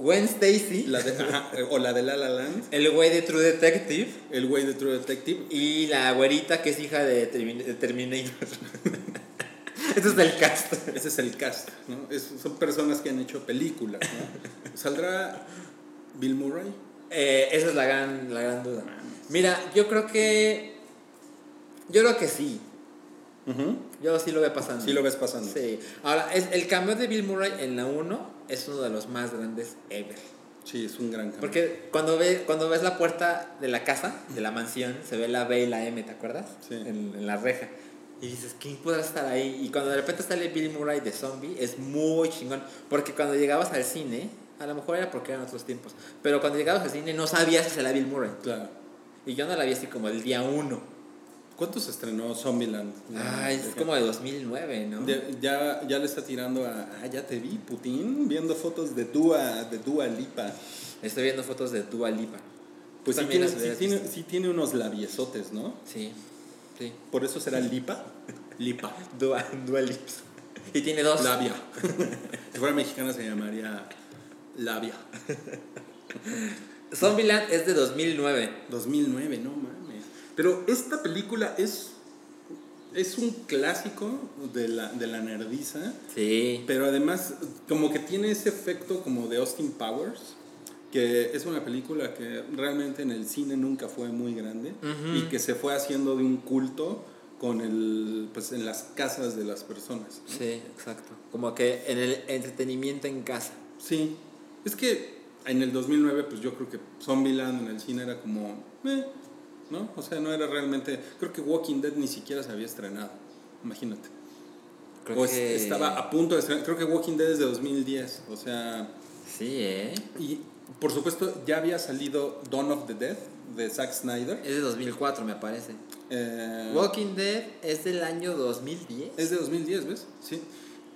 Gwen Stacy, la de- ajá, o la de La La Land, el güey de True Detective el güey de True Detective. y la güerita que es hija de, Termin- de Terminator. Este es el cast. Ese es el cast, ¿no? Es- son personas que han hecho películas, ¿no? ¿Saldrá Bill Murray? Eh, esa es la gran, la gran duda. Mira, yo creo que. Yo creo que sí. Ujú. Yo sí lo veo pasando. Sí lo ves pasando. Sí. Ahora, es, el cambio de Bill Murray en la 1 es uno de los más grandes ever. Sí, es un gran cambio. Porque cuando, ve, cuando ves la puerta de la casa, de la mansión, se ve la B y la M, ¿te acuerdas? Sí. En, en la reja. Y dices, ¿quién podrá estar ahí? Y cuando de repente sale Bill Murray de zombie, es muy chingón. Porque cuando llegabas al cine, a lo mejor era porque eran otros tiempos, pero cuando llegabas al cine no sabías si era Bill Murray. Claro. Y yo no la vi así como el día 1. ¿Cuánto se estrenó Zombieland? Ah, es como de 2009, ¿no? Ya, ya, ya le está tirando a. Ah, ya te vi, Putin, viendo fotos de Dua, de Dua Lipa. Estoy viendo fotos de Dua Lipa. Pues sí tiene, sí, tiene, sí tiene unos labiosotes, ¿no? Sí, sí. Por eso será Lipa. Lipa. Dua, Dua Lips. Y tiene dos. Labia. si fuera mexicana se llamaría Labia. Zombieland es de 2009. 2009, no mames. Pero esta película es. Es un clásico de la, de la nerdiza. Sí. Pero además, como que tiene ese efecto como de Austin Powers, que es una película que realmente en el cine nunca fue muy grande Ujú. y que se fue haciendo de un culto con el, pues, en las casas de las personas. ¿no? Sí, exacto. Como que en el entretenimiento en casa. Sí, es que en el 2009, pues yo creo que Zombieland en el cine era como, eh, ¿no? O sea, no era realmente, creo que Walking Dead ni siquiera se había estrenado, imagínate. Creo o que... estaba a punto de estrenar, creo que Walking Dead es de 2010, o sea... Sí, ¿eh? Y por supuesto ya había salido Dawn of the Dead de Zack Snyder. Es de 2004, me parece. Eh, Walking Dead es del año 2010. es de 2010, ¿ves? Sí.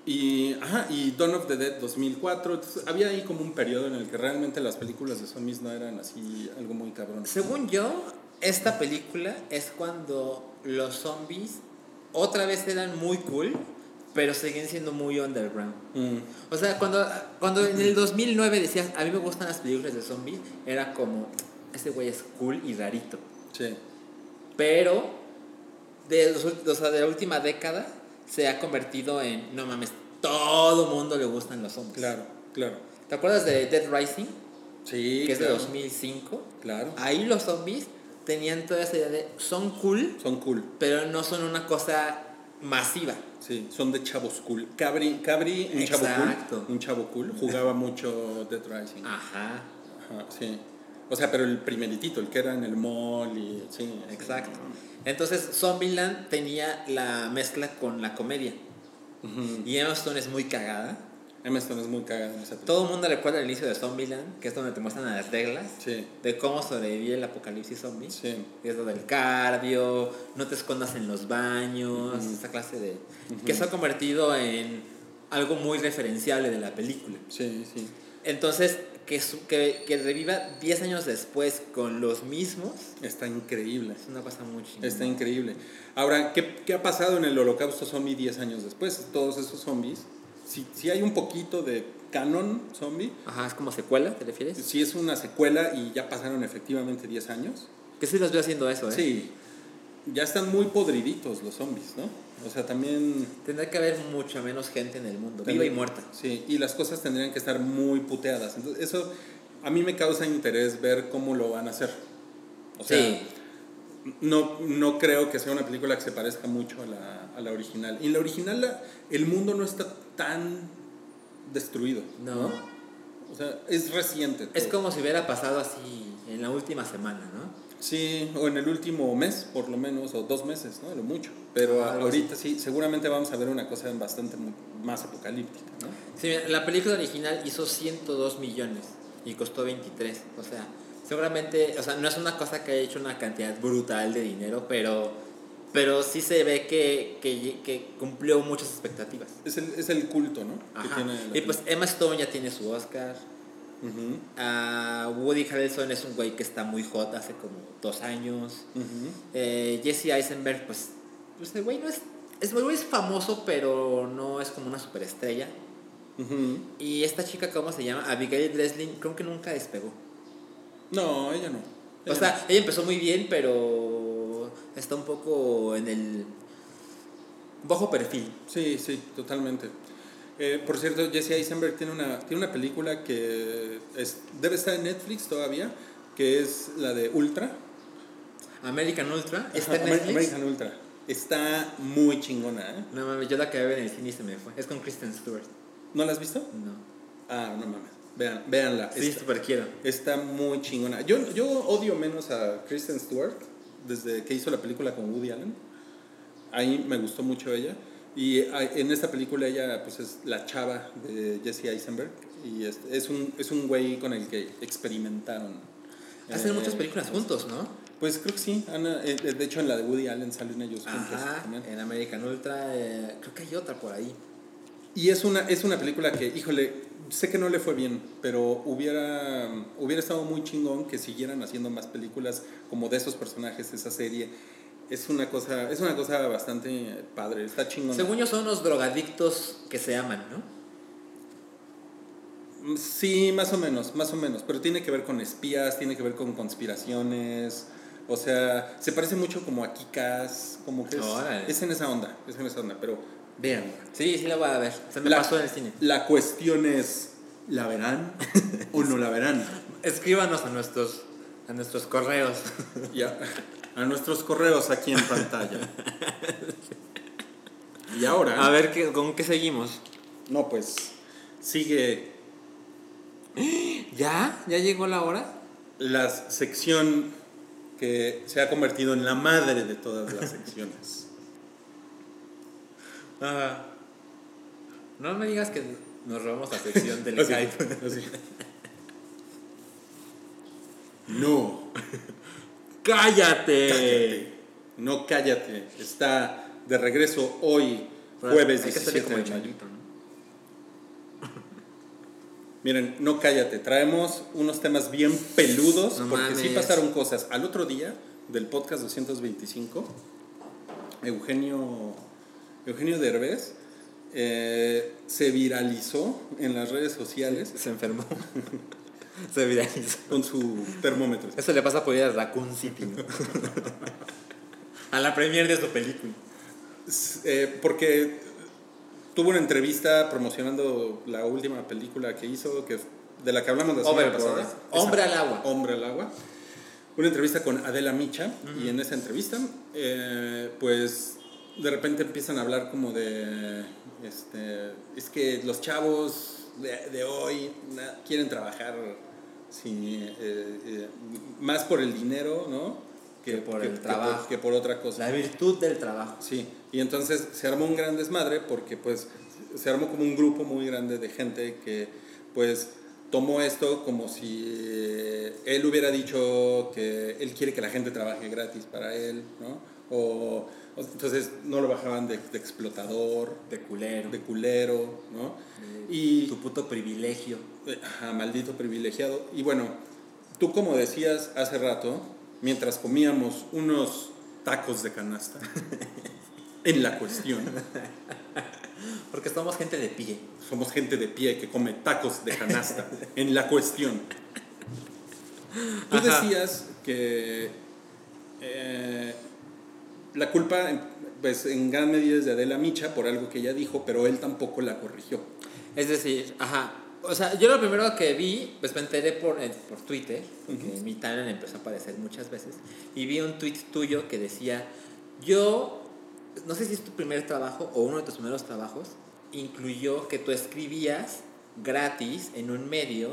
Y, ajá, y Dawn of the Dead 2004. Entonces, había ahí como un periodo en el que realmente las películas de zombies no eran así algo muy cabrón. Según yo, esta película es cuando los zombies otra vez eran muy cool, pero siguen siendo muy underground. Mm, O sea, cuando, cuando en el 2009 decías, a mí me gustan las películas de zombies, era como, este güey es cool y rarito. sí. Pero de, los o sea, de la última década se ha convertido en, no mames, todo mundo le gustan los zombies. Claro, claro. ¿Te acuerdas de Dead Rising? Sí, Que es de claro, 2005. Claro. Ahí los zombies tenían toda esa idea de, son cool, Son cool. pero no son una cosa masiva. Sí, son de chavos cool. Cabri, Cabri un chavo Exacto. cool. Un chavo cool. Jugaba mucho Dead Rising. Ajá, Ajá, sí. O sea, pero el primeritito, el que era en el mall y sí. exacto. Entonces Zombieland tenía la mezcla con la comedia. Y Emma Stone es muy cagada. Emma Stone es muy cagada. Todo el mundo recuerda el inicio de Zombieland, que es donde te muestran las reglas Sí, de cómo sobrevivir el apocalipsis zombie. sí. Es lo del cardio, no te escondas en los baños, esa clase de... Que se ha convertido en algo muy referenciable de la película. Sí, sí. Entonces, que, su- que, que reviva 10 años después con los mismos Está increíble. es una cosa muy chingona. Está increíble. Ahora, ¿qué, qué ha pasado en el holocausto zombie 10 años después? Todos esos zombies. Si, si hay un poquito de canon zombie, Ajá, es como secuela, ¿te refieres? si es una secuela y ya pasaron efectivamente 10 años, Que sí los veo haciendo eso, ¿eh? sí, ya están muy podriditos los zombies, ¿no? O sea, también... Tendrá que haber mucha menos gente en el mundo, viva y muerta. Sí, y las cosas tendrían que estar muy puteadas. Entonces, eso a mí me causa interés ver cómo lo van a hacer. O sea, sí, no, no creo que sea una película que se parezca mucho a la, a la original. Y en la original la- el mundo no está tan destruido. no. O sea, es reciente. Es todo. como si hubiera pasado así en la última semana, ¿no? Sí, o en el último mes, por lo menos, o dos meses, ¿no? Lo mucho. Pero Ah, ahorita sí, seguramente vamos a ver una cosa bastante más apocalíptica, ¿no? Sí, la película original hizo 102 millones y costó 23. O sea, seguramente, o sea, no es una cosa que haya hecho una cantidad brutal de dinero, pero, pero sí se ve que, que, que cumplió muchas expectativas. Es el, es el culto, ¿no? Que Ajá. tiene la Y pues Emma Stone ya tiene su Oscar. Ah, Woody Harrelson es un güey que está muy hot hace como dos años. Eh, Jesse Eisenberg, pues, pues el güey no es, es, el güey es famoso, pero no es como una superestrella. Y esta chica, ¿cómo se llama? Abigail Breslin, creo que nunca despegó. No, ella no. O Ella sea, ella empezó muy bien, pero está un poco en el bajo perfil. Sí, sí, totalmente. Eh, por cierto, Jesse Eisenberg tiene una, tiene una película que es, debe estar en Netflix todavía, que es la de Ultra. American Ultra, está en Netflix. American Ultra. Está muy chingona, ¿eh? No mames, yo la acabé ver en el cine y se me fue. Es con Kristen Stewart. ¿No la has visto? No. Ah, no mames. Vean, véanla. Sí, Está- súper quiero. Está muy chingona. Yo, yo odio menos a Kristen Stewart desde que hizo la película con Woody Allen. Ahí me gustó mucho ella. Y ah, en esta película ella pues es la chava de Jesse Eisenberg. Y es, es un, es un güey con el que experimentaron. Hacen Eh, muchas películas juntos, ¿no? Pues creo que sí. Ana, eh, de hecho en la de Woody Allen salen ellos juntos. Ajá, también. en American Ultra, eh, creo que hay otra por ahí. Y es una, es una película que, híjole, sé que no le fue bien, pero hubiera, hubiera estado muy chingón que siguieran haciendo más películas como de esos personajes, esa serie. Es una cosa, es una cosa bastante padre, está chingón. Según yo son unos drogadictos que se aman, ¿no? Sí, más o menos, más o menos, pero tiene que ver con espías, tiene que ver con conspiraciones, o sea, se parece mucho como a Kikas, como que es, es en esa onda, es en esa onda, pero vean. Sí, sí la voy a ver. Se me La- pasó en el cine. La cuestión es, ¿la verán o no la verán? Escríbanos a nuestros, a nuestros correos. Ya, a nuestros correos aquí en pantalla. Y ahora, A ver qué, con qué seguimos. no, pues sigue ¿Ya? ¿Ya llegó la hora? la sección que se ha convertido en la madre de todas las secciones. Ajá. No me digas que nos robamos la sección del Así, Skype. así. No, ¡Cállate! cállate. No, cállate. Está de regreso hoy, jueves Hay que hacerle 17 como de mayo. Miren, no cállate, traemos unos temas bien peludos No porque sí pasaron cosas. Al otro día del podcast 225, Eugenio, Eugenio Derbez eh, se viralizó en las redes sociales Se enfermó. Se viralizó. con su termómetro. Eso le pasa por ir a Raccoon City, ¿no? a la premier de su película. Eh, porque tuvo una entrevista promocionando la última película que hizo, que, de la que hablamos la semana pasada. Hombre al agua. Hombre al agua. Una entrevista con Adela Micha y en esa entrevista, eh, pues de repente empiezan a hablar como de, este, es que los chavos de, de hoy na- quieren trabajar sin, eh, eh, más por el dinero, ¿no? Que por el trabajo. que por otra cosa. La virtud del trabajo. Sí, y entonces se armó un gran desmadre porque pues se armó como un grupo muy grande de gente que pues tomó esto como si eh, él hubiera dicho que él quiere que la gente trabaje gratis para él, ¿no? O, o- entonces no lo bajaban de, de explotador, De culero. de culero, ¿no? Y tu puto privilegio. Eh, Ajá, maldito privilegiado. Y bueno, tú como decías hace rato, mientras comíamos unos tacos de canasta, en la cuestión, Porque somos gente de pie. somos gente de pie que come tacos de canasta, en la cuestión. Tú Ajá. decías que eh, la culpa, pues en gran medida es de Adela Micha por algo que ella dijo, pero él tampoco la corrigió. Es decir, ajá. O sea, yo lo primero que vi, pues me enteré por, eh, por Twitter, porque mi timeline empezó a aparecer muchas veces, y vi un tweet tuyo que decía, yo, no sé si es tu primer trabajo o uno de tus primeros trabajos, incluyó que tú escribías gratis en un medio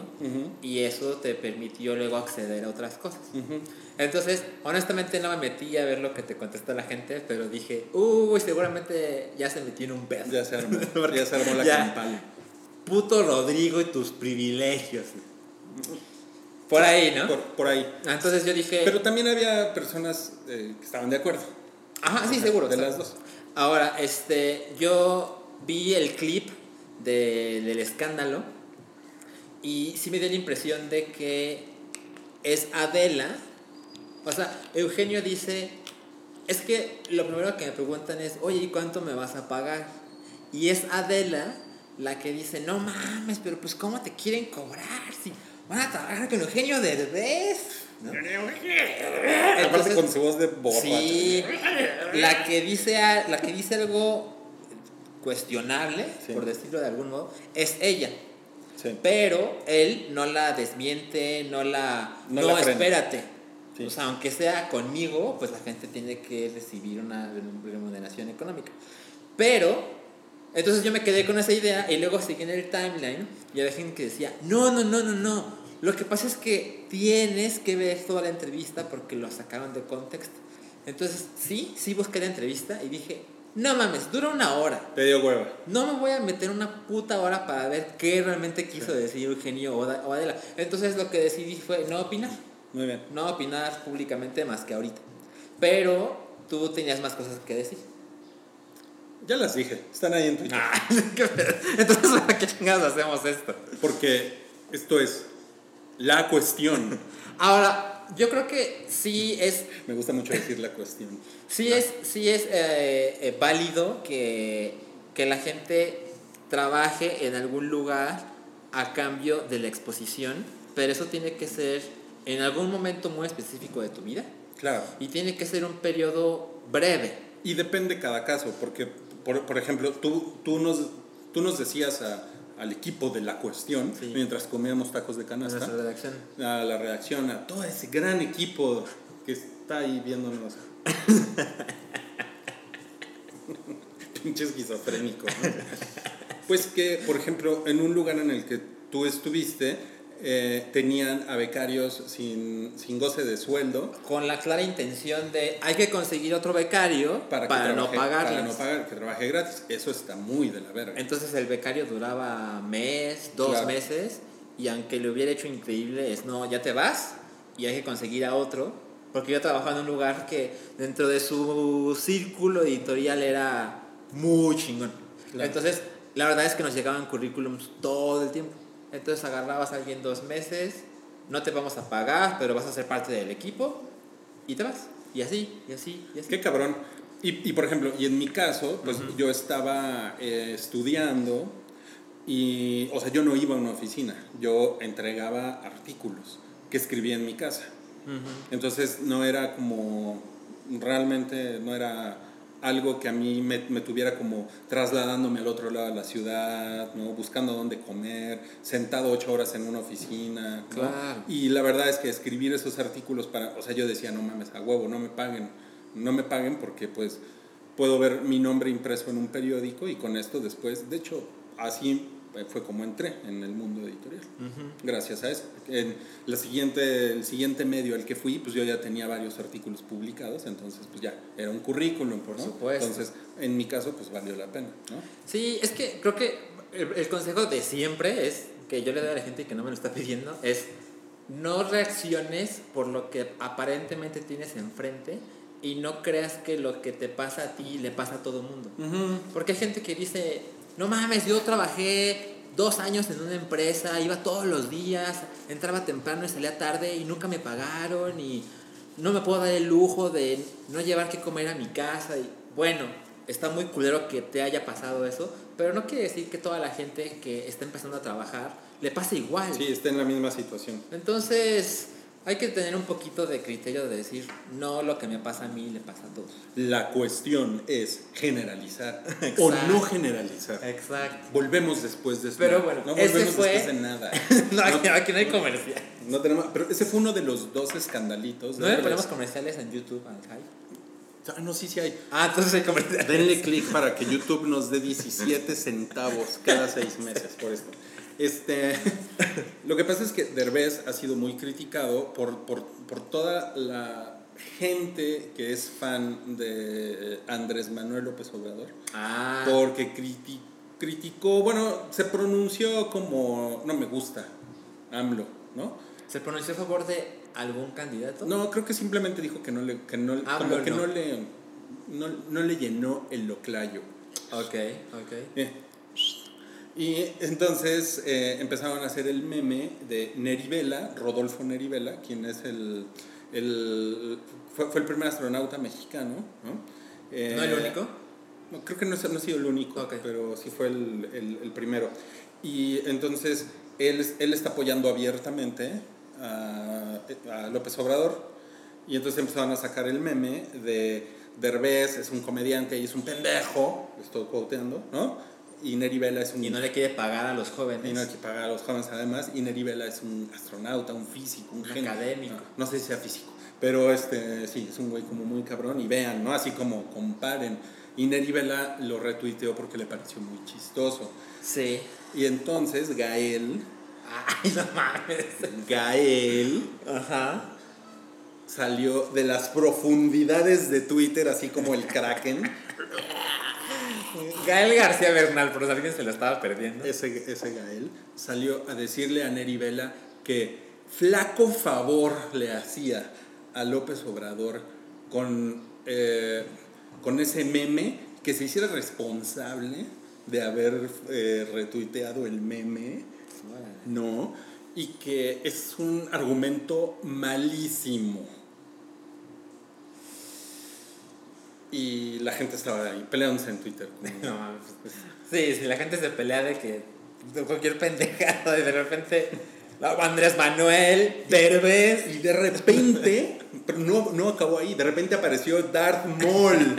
y eso te permitió luego acceder a otras cosas. Entonces, honestamente no me metí a ver lo que te contestó la gente, pero dije, uy, seguramente ya se metió en un pedo. Ya se armó, Porque ya se armó la ya- campana. Puto Rodrigo y tus privilegios. Por ahí, ¿no? Por, por ahí. Entonces yo dije. Pero también había personas eh, que estaban de acuerdo. Ajá, sí, seguro. De las dos. Ahora, este, yo vi el clip de- del escándalo y sí me dio la impresión de que es Adela. O sea, Eugenio dice, es que lo primero que me preguntan es, oye, ¿y cuánto me vas a pagar? Y es Adela la que dice, no mames, pero pues ¿cómo te quieren cobrar? Si van a trabajar con Eugenio Derbez. ¿no? Aparte Entonces- con su voz de borracho. Sí, la que dice, la que dice algo cuestionable, Sí. por decirlo de algún modo, es ella. Sí. Pero él no la desmiente, no la... No No, la frena. Sí. O sea, aunque sea conmigo, pues la gente tiene que recibir una remuneración económica. Pero, entonces yo me quedé con esa idea y luego seguí en el timeline y había gente que decía, no, no, no, no, no. Lo que pasa es que tienes que ver toda la entrevista porque lo sacaron de contexto. Entonces, sí, sí busqué la entrevista y dije, no mames, dura una hora. Te dio hueva. No me voy a meter una puta hora para ver qué realmente quiso decir Eugenio o Adela. Entonces lo que decidí fue no opinar. Muy bien. No opinar públicamente más que ahorita. Pero tú tenías más cosas que decir. Ya las dije. Están ahí en Twitter. Ah. Entonces, ¿para qué chingados hacemos esto? Porque esto es la cuestión. Ahora, yo creo que sí es Me gusta mucho decir la cuestión. Sí es, sí es eh, eh, válido que, que la gente trabaje en algún lugar a cambio de la exposición, pero eso tiene que ser en algún momento muy específico de tu vida Claro. y tiene que ser un periodo breve. Y depende cada caso, porque, por, por ejemplo, tú, tú, nos, tú nos decías a- al equipo de la cuestión, Sí. mientras comíamos tacos de canasta, nuestra redacción. a la redacción, a todo ese gran equipo que está ahí viéndonos. Pinche esquizofrénico. ¿no? Pues que, por ejemplo, en un lugar en el que tú estuviste, eh, tenían a becarios sin, sin goce de sueldo Con la clara intención de hay que conseguir otro becario para, para, que no trabaje- pagarles. para no pagar, que trabaje gratis. Eso está muy de la verga. Entonces el becario duraba mes, dos Claro. meses, y aunque le hubiera hecho increíble, es no, ya te vas y hay que conseguir a otro. Porque yo trabajaba en un lugar que dentro de su círculo editorial era muy chingón. Claro. Entonces, la verdad es que nos llegaban currículums todo el tiempo. Entonces agarrabas a alguien dos meses, no te vamos a pagar, pero vas a ser parte del equipo y te vas. Y así, y así, y así. Qué cabrón. Y, y, por ejemplo, y en mi caso, pues yo estaba eh, estudiando y, o sea, yo no iba a una oficina, yo entregaba artículos que escribía en mi casa. Entonces no era como, realmente no era algo que a mí me, me tuviera como trasladándome al otro lado de la ciudad, ¿no? buscando dónde comer, sentado ocho horas en una oficina. ¿no? Claro. Y la verdad es que escribir esos artículos para, o sea, yo decía, no mames, a huevo, no me paguen, no me paguen porque pues puedo ver mi nombre impreso en un periódico y con esto después, de hecho, así fue como entré en el mundo editorial. Gracias a eso. En la siguiente, el siguiente medio al que fui, pues yo ya tenía varios artículos publicados, entonces pues ya era un currículum, por supuesto. Entonces, en mi caso, pues valió la pena, ¿no? Sí, es que creo que el, el consejo de siempre es, que yo le doy a la gente que no me lo está pidiendo, es no reacciones por lo que aparentemente tienes enfrente y no creas que lo que te pasa a ti le pasa a todo el mundo. Porque hay gente que dice, no mames, yo trabajé dos años en una empresa, iba todos los días, entraba temprano y salía tarde y nunca me pagaron y no me puedo dar el lujo de no llevar que comer a mi casa. Y bueno, está muy culero que te haya pasado eso, pero no quiere decir que toda la gente que está empezando a trabajar le pase igual. Sí, está en la misma situación. Entonces, hay que tener un poquito de criterio de decir, no lo que me pasa a mí le pasa a todos. La cuestión es generalizar o no generalizar. Exacto. Volvemos después de eso. Pero bueno, no ese volvemos fue- después de nada. no, aquí, aquí no hay comercial. No tenemos, pero ese fue uno de los dos escandalitos. No le ponemos comerciales en YouTube al hype. Ah, no, sí, sí hay. Ah, entonces hay comerciales. Denle clic para que YouTube nos dé 17 centavos cada seis meses por esto. Este, lo que pasa es que Derbez ha sido muy criticado por, por, por toda la gente que es fan de Andrés Manuel López Obrador, Ah, porque criti- criticó, bueno, se pronunció como no me gusta AMLO, ¿no? ¿se pronunció a favor de algún candidato? No, creo que simplemente dijo que no le, que no, como que no. le, no, no le llenó el loclayo. Ok, ok. Eh, Y entonces eh, empezaron a hacer el meme de Nerivela, Rodolfo Nerivela, quien es el. el fue, fue el primer astronauta mexicano, ¿no? Eh, ¿No el único? no, creo que no, no ha sido el único, pero sí fue el, el- el primero. Y entonces él, él está apoyando abiertamente a, a López Obrador. Y entonces empezaron a sacar el meme de Derbez es un comediante y es un pendejo, estoy quoteando, ¿no? Y Neri Vela es un... Y no le quiere pagar a los jóvenes. y no hay que pagar a los jóvenes además. Y Neri Vela es un astronauta, un físico, un, Un genio. académico. No, no sé si sea físico, pero este, sí, es un güey como muy cabrón. Y vean, ¿no? Así como comparen. Y Neri Vela lo retuiteó porque le pareció muy chistoso. Sí. Y entonces Gael, Ay, no mames. Gael Ajá. salió de las profundidades de Twitter, así como el Kraken. Gael García Bernal, por si alguien se lo estaba perdiendo. ese, ese Gael salió a decirle a Neri Vela que flaco favor le hacía a López Obrador con, eh, con ese meme, que se hiciera responsable de haber eh, retuiteado el meme, ¿no? Y que es un argumento malísimo. Y la gente estaba ahí peleándose en Twitter. No pues, Sí, si la gente se pelea de que de cualquier pendejada y de repente Andrés Manuel, Derbez. Y de repente, pero no, no acabó ahí, de repente apareció Darth Maul.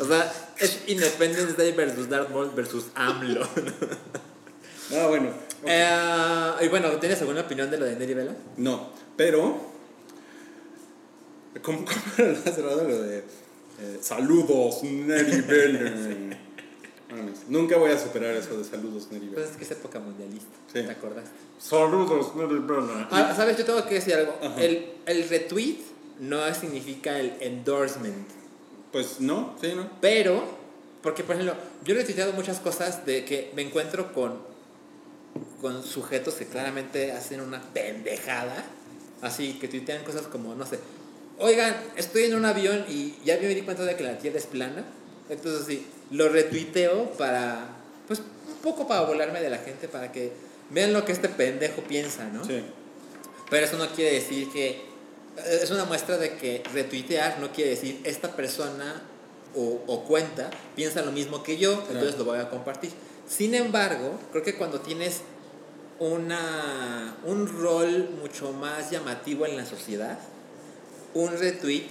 O sea, es Independence Day versus Darth Maul versus AMLO. Ah, bueno. Eh, y bueno, ¿tienes alguna opinión de lo de Neri Vela? No, pero. ¿Cómo, cómo era lo cerrado lo de. eh, saludos, Neri Vela"? Mames, Nunca voy a superar eso de saludos, Neri Vela. Pues es que es época mundialista. Sí. ¿Te acuerdas? Saludos, Neri Vela. Ah, ¿Sabes? Yo tengo que decir algo. El, el retweet no significa el endorsement. Pues no, sí, no. Pero, porque por ejemplo, yo he retuiteado muchas cosas de que me encuentro con, con sujetos que claramente hacen una pendejada. Así que tuitean cosas como, no sé, oigan, estoy en un avión y ya me di cuenta de que la tierra es plana. Entonces sí, lo retuiteo para, pues, un poco para volarme de la gente, para que vean lo que este pendejo piensa, ¿no? Sí. Pero eso no quiere decir que. eh, Es una muestra de que retuitear no quiere decir esta persona o, o cuenta piensa lo mismo que yo, entonces lo voy a compartir. Sin embargo, creo que cuando tienes una, un rol mucho más llamativo en la sociedad, un retweet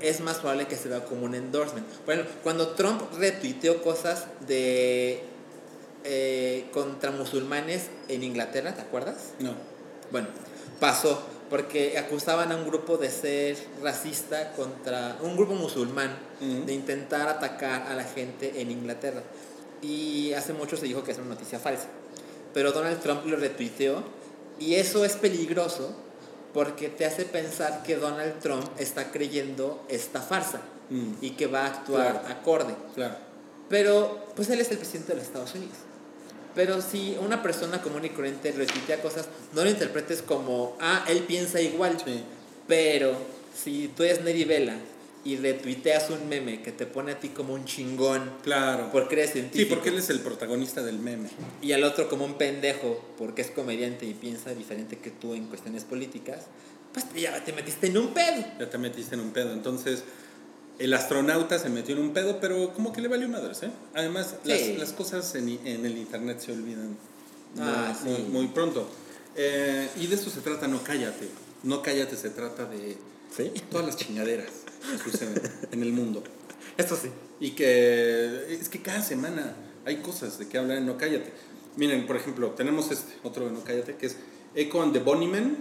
es más probable que se vea como un endorsement. Ejemplo, cuando Trump retuiteó cosas de eh, contra musulmanes en Inglaterra, ¿te acuerdas? No. Bueno, pasó porque acusaban a un grupo de ser racista contra un grupo musulmán, de intentar atacar a la gente en Inglaterra. Y hace mucho se dijo que es una noticia falsa. Pero Donald Trump lo retuiteó y eso es peligroso porque te hace pensar que Donald Trump está creyendo esta farsa Mm. y que va a actuar Claro. acorde. Claro. Pero, pues él es el presidente de los Estados Unidos. Pero si una persona común y corriente retuitea cosas, no lo interpretes como, ah, él piensa igual. Sí. Pero si tú eres Neri Vela y retuiteas un meme que te pone a ti como un chingón Claro. porque eres Sí, científico porque él es el protagonista del meme. y al otro como un pendejo porque es comediante y piensa diferente que tú en cuestiones políticas, pues ya te metiste en un pedo. Ya te metiste en un pedo. Entonces, el astronauta se metió en un pedo, pero como que le valió madres, ¿eh? Además, Sí. las, las cosas en, en el internet se olvidan muy, Ah, sí. muy- muy pronto. Eh, y de eso se trata No Cállate. No Cállate se trata de ¿Sí? todas las chingaderas que suceden en el mundo. Esto sí. Y que es que cada semana hay cosas de que hablar en No Cállate. Miren, por ejemplo, tenemos este otro de No Cállate que es Echo and the Bunnymen.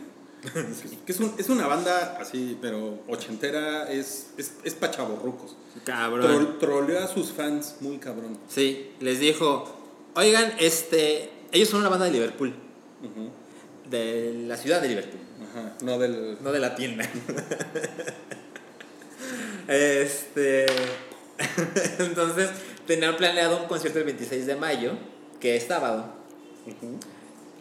que es, un- es una banda así, pero ochentera, es, es, es pa' chavorrucos. Cabrón. Troll- troleó a sus fans muy cabrón. Sí, les dijo, oigan, este, ellos son una banda de Liverpool, de la ciudad de Liverpool, Ajá, no del... no de la tienda. este, entonces tenían planeado un concierto el 26 de mayo, que es sábado,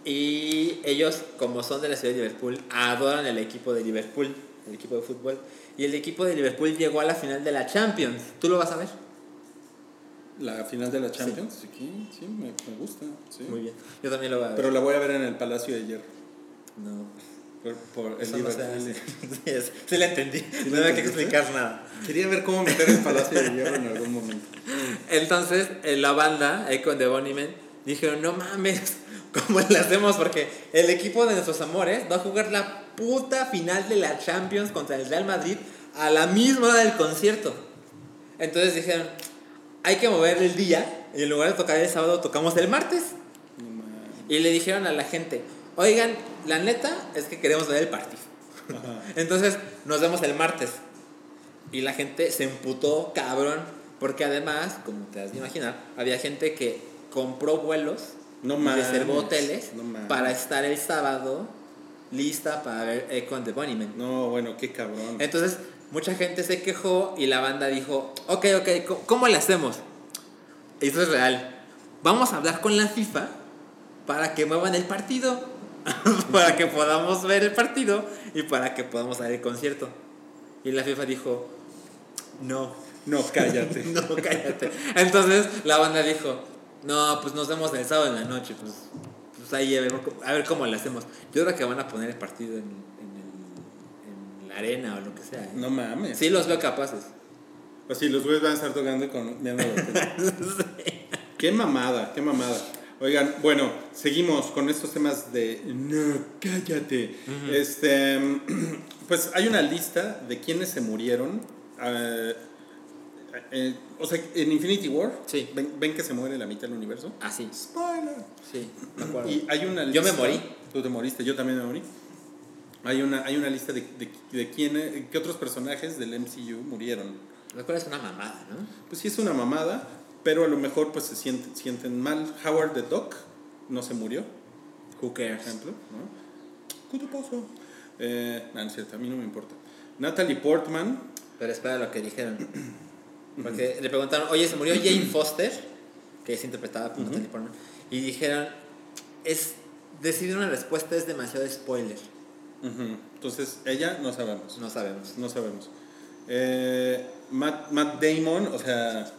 y ellos, como son de la ciudad de Liverpool, adoran el equipo de Liverpool, el equipo de fútbol, y el equipo de Liverpool llegó a la final de la Champions. ¿Tú lo vas a ver? La final de la Champions, sí, sí, me, me gusta. sí. Muy bien. Yo también lo voy a ver. Pero la voy a ver en el Palacio de Hierro. no. Por, por el Liverpool. Sí, es- sí la entendí. ¿Sí no había que explicar nada. Quería ver cómo meter el Palacio de Hierro en algún momento. Entonces, en la banda, Econ de Bunnymen, dijeron, no mames, ¿cómo le hacemos? Porque el equipo de nuestros amores va a jugar la puta final de la Champions contra el Real Madrid a la misma hora del concierto. Entonces dijeron, hay que mover el día y en lugar de tocar el sábado, tocamos el martes. No. Y le dijeron a la gente, oigan, la neta es que queremos ver el partido. Ajá. Entonces nos vemos el martes. Y la gente se emputó, cabrón. Porque además, como te has de imaginar, había gente que compró vuelos, No mames. reservó hoteles No para estar el sábado lista para ver Echo and the Bunnymen. No, bueno, qué cabrón. Entonces, mucha gente se quejó y la banda dijo, ok, ok, ¿cómo- ¿cómo le hacemos? Esto es real. Vamos a hablar con la FIFA para que muevan el partido, para que podamos ver el partido y para que podamos dar el concierto. Y la FIFA dijo, no, No, cállate. no, cállate. Entonces la banda dijo, no, pues nos vemos el sábado en la noche, pues, pues ahí a ver, a ver cómo le hacemos. Yo creo que van a poner el partido en, en el- en la arena o lo que sea. ¿eh? No mames. Sí, los veo capaces. Pues sí, los güeyes van a estar tocando con tele. Qué mamada, qué mamada. Oigan, bueno, seguimos con estos temas de no, cállate. Este, pues hay una lista de quienes se murieron. eh, eh, o sea, en Infinity War, Sí. ven, ven que se muere la mitad del universo. Así, Spoiler. sí, me acuerdo. Y hay una Yo me lista- morí. Tú te moriste, yo también me morí. Hay una, hay una lista de, de, de quién, qué otros personajes del MCU murieron. Lo cual es una mamada, ¿no? Pues sí es una mamada, pero a lo mejor pues se sienten, sienten mal. Howard the Duck no se murió, Who por cares? ejemplo. ¿no? ¿Qué te pasó? Eh, no, no es cierto, a mí no me importa. Natalie Portman, Pero espera lo que dijeron. Porque le preguntaron, oye, se murió Jane Foster, que es interpretada por Natalie Portman, y dijeron, es decir una respuesta es demasiado spoiler. entonces ella no sabemos. No sabemos. No sabemos. Eh, Matt, Matt Damon, o sea,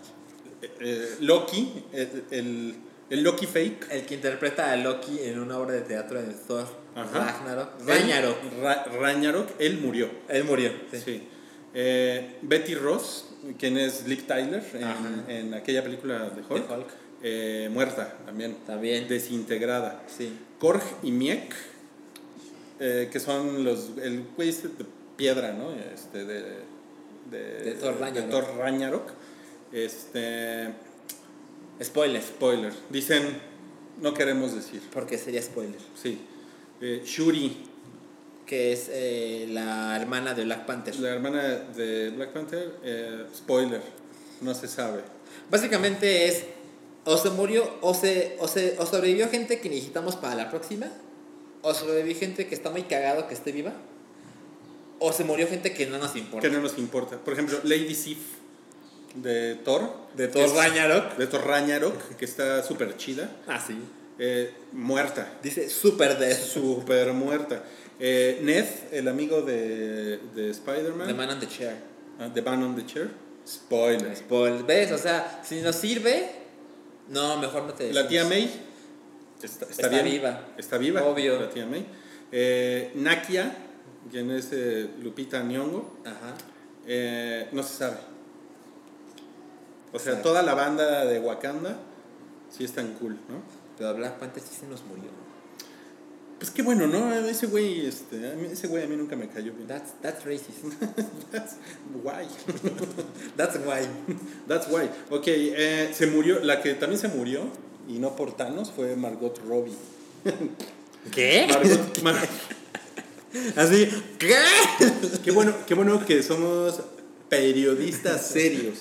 eh, eh, Loki, el, el, el Loki fake. El que interpreta a Loki en una obra de teatro de Thor, Ajá. Ragnarok. Ragnarok. Él- Ra- Ragnarok, él murió. Él murió. Sí. Sí. Eh, Betty Ross, quien es Liv Tyler en, en aquella película de Hulk, De Hulk. eh, muerta también, También. desintegrada. Sí. Korg y Miek, que son los, el güey este de piedra, ¿no? Este, de, de, De Thor Ragnarok. Thor Ragnarok. Este, Spoiler. spoiler. Dicen, no queremos decir. Porque sería spoiler. Sí. Eh, Shuri, Que es eh, la hermana de Black Panther. la hermana de Black Panther, eh, spoiler, no se sabe. Básicamente es o se murió o se, o se o sobrevivió gente que necesitamos para la próxima o sobrevivió gente que está muy cagado que esté viva o se murió gente que no nos importa. Que no nos importa. Por ejemplo, Lady Sif de Thor. De Thor Ragnarok. De Thor Ragnarok, que está súper chida. Ah, sí. eh, muerta. Dice super de Súper muerta. Eh, Ned, el amigo de, de The Spider-Man. Man on the Chair. Ah, The Band on the Chair. Spoiler. Spoil- ¿Ves? O sea, si nos sirve, no, mejor no te La tía decimos. May. Está, está Está bien. viva. Está viva. Obvio. La tía May. Eh, Nakia, quien es eh, Lupita Nyong'o. Ajá. No se sabe. O sea, Exacto. toda la banda de Wakanda sí es tan cool, ¿no? Pero Black Panther sí se nos murió. Pues qué bueno, ¿no? Ese güey, este, mí- ese güey a mí nunca me cayó bien. That's, that's racist. That's why. That's why. That's why. Ok, eh, se murió, la que también se murió, y no por Thanos, fue Margot Robbie. ¿Qué? Margot, Mar- Así, ¿qué? qué, bueno, qué bueno que somos periodistas serios.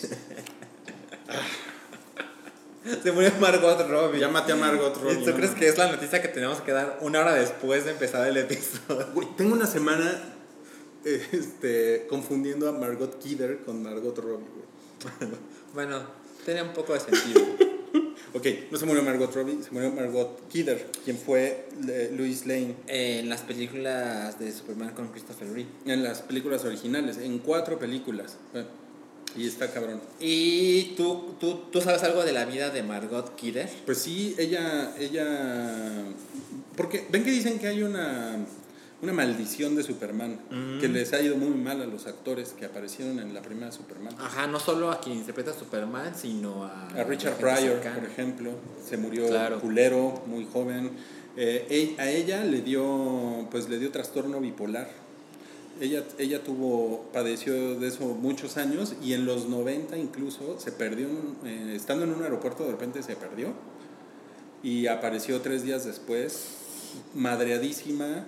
Se murió Margot Robbie. Llámate a Margot Robbie. ¿Y tú crees que es la noticia que tenemos que dar una hora después de empezar el episodio? Güey, tengo una semana este, confundiendo a Margot Kidder con Margot Robbie, güey. Bueno, tiene un poco de sentido. Ok, no se murió Margot Robbie, se murió Margot Kidder, quien fue eh, Louis Lane en las películas de Superman con Christopher Reeve. en las películas originales, en cuatro películas. Bueno, y está cabrón. ¿Y tú, tú, tú sabes algo de la vida de Margot Kidder? Pues sí, ella, ella, porque ven que dicen que hay una, una maldición de Superman, que les ha ido muy mal a los actores que aparecieron en la primera Superman. Ajá, no solo a quien interpreta a Superman, sino a... A Richard Pryor, cercana. por ejemplo, se murió Claro. culero, muy joven. Eh, e- a ella le dio, pues le dio trastorno bipolar. Ella, ella tuvo, padeció de eso muchos años y en los 90 incluso se perdió, eh, estando en un aeropuerto de repente se perdió y apareció tres días después, madreadísima,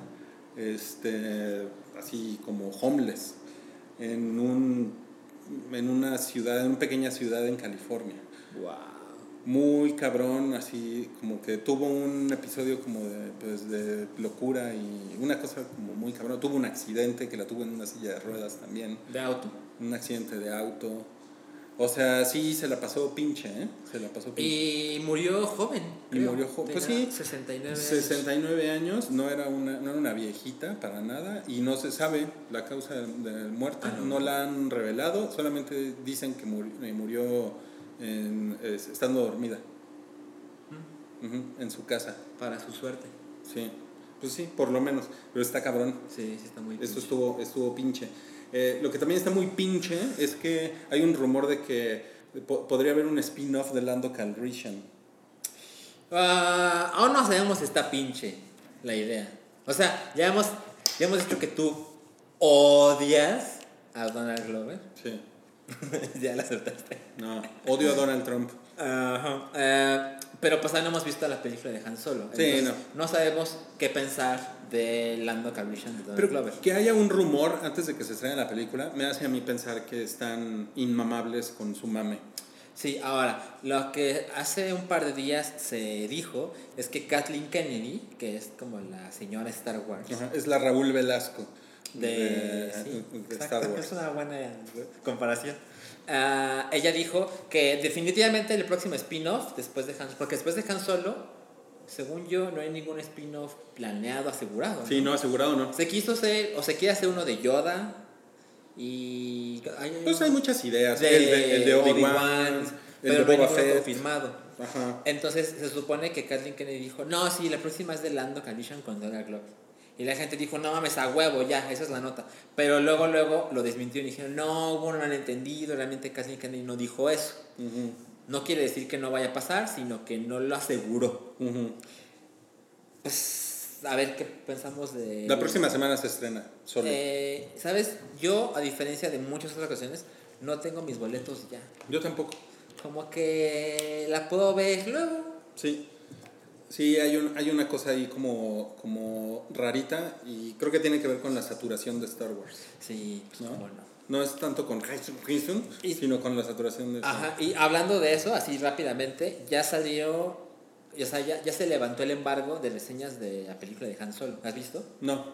este, así como homeless, en, un, en una ciudad, en una pequeña ciudad en California Wow. Muy cabrón, así como que tuvo un episodio como de, pues, de locura y una cosa como muy cabrón. Tuvo un accidente que la tuvo en una silla de ruedas también, De auto. un accidente de auto. O sea, sí se la pasó pinche, ¿eh? Se la pasó pinche. Y murió joven. Y murió joven. Pues sí, 69 años. 69 años, no era una, no era una viejita para nada y no se sabe la causa de, de muerte, Ah, no. no la han revelado, solamente dicen que murió, eh, murió en- es- estando dormida Mm. En su casa. Para su suerte. Sí, pues sí, por lo menos, pero está cabrón. Sí, sí está muy Esto pinche. estuvo, estuvo pinche. Eh, lo que también está muy pinche es que hay un rumor de que po- podría haber un spin-off de Lando Calrissian. Ah, aún no sabemos si está pinche la idea. O sea, ya hemos, ya hemos dicho que tú odias a Donald Glover. Sí, ya lo aceptaste. no, odio a Donald Trump. Ajá. Eh, pero pues no hemos visto la película de Han Solo. Sí, Entonces, no. sabemos qué pensar de Lando Calrissian de Donald Pero Glover. que haya un rumor antes de que se estrene la película me hace a mí pensar que están inmamables con su mame. Sí, ahora, lo que hace un par de días se dijo es que Kathleen Kennedy, que es como la señora Star Wars, Ajá, Es la Raúl Velasco de, de, sí, de exacto, Star Wars. Es una buena comparación. Ah, ella dijo que definitivamente el próximo spin-off, después de Han porque después de Han Solo, según yo, no hay ningún spin-off planeado, asegurado. Sí, no, asegurado no. Se quiso hacer, o se quiere hacer uno de Yoda y... hay- Pues hay muchas ideas. de, el de, el de Obi-Wan, el pero de Boba Fett. confirmado. Ajá. Entonces se supone que Kathleen Kennedy dijo, no, sí, la próxima es de Lando Calrissian con Donald Glover. Y la gente dijo, no mames, a huevo, ya, esa es la nota. Pero luego, luego lo desmintieron y dijeron, no, hubo un malentendido, realmente Kathleen Kennedy no dijo eso. No quiere decir que no vaya a pasar, sino que no lo aseguró. ujú. Pues, a ver qué pensamos de... La próxima semana se estrena, solo. Eh, ¿Sabes? Yo, a diferencia de muchas otras ocasiones, no tengo mis boletos ya. Yo tampoco. Como que la puedo ver luego. Sí. Sí, hay, un, hay una cosa ahí como, como rarita y creo que tiene que ver con la saturación de Star Wars. Sí, pues ¿No? cómo no. No es tanto con Y- sino con la saturación de Ajá, y hablando de eso, así rápidamente, ya salió, o sea, ya, ya se levantó el embargo de reseñas de la película de Han Solo. ¿Has visto? No.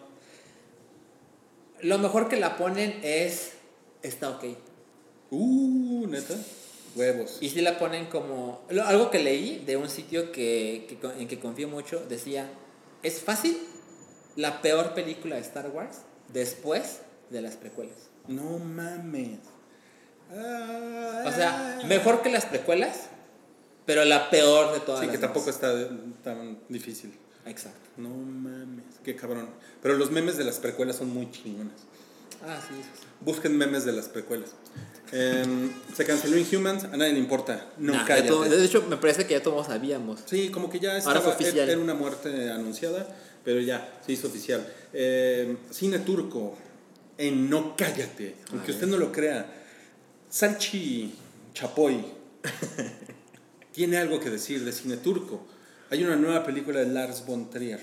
Lo mejor que la ponen es, está ok. Uh, neta. Huevos. Y si la ponen como, lo- algo que leí de un sitio que, en que confío mucho, decía, es fácil la peor película de Star Wars después de las precuelas. No mames. Ah, O sea, mejor que las precuelas, pero la peor de todas Sí, las que tampoco está tan difícil. Exacto. No mames, qué cabrón. Pero los memes de las precuelas son muy chingones. Ah, sí, sí, sí. Busquen memes de las precuelas. Em, se canceló Inhumans, a nadie le importa. No, Nah, todo- de hecho, me parece que ya todos sabíamos. Sí, como que ya Ahora estaba, fue oficial. era una muerte anunciada, pero ya se hizo oficial. Em, cine turco, en No Cállate, aunque usted no lo crea, Salchi Chapoy tiene algo que decir de cine turco. Hay una nueva película de Lars von Trier.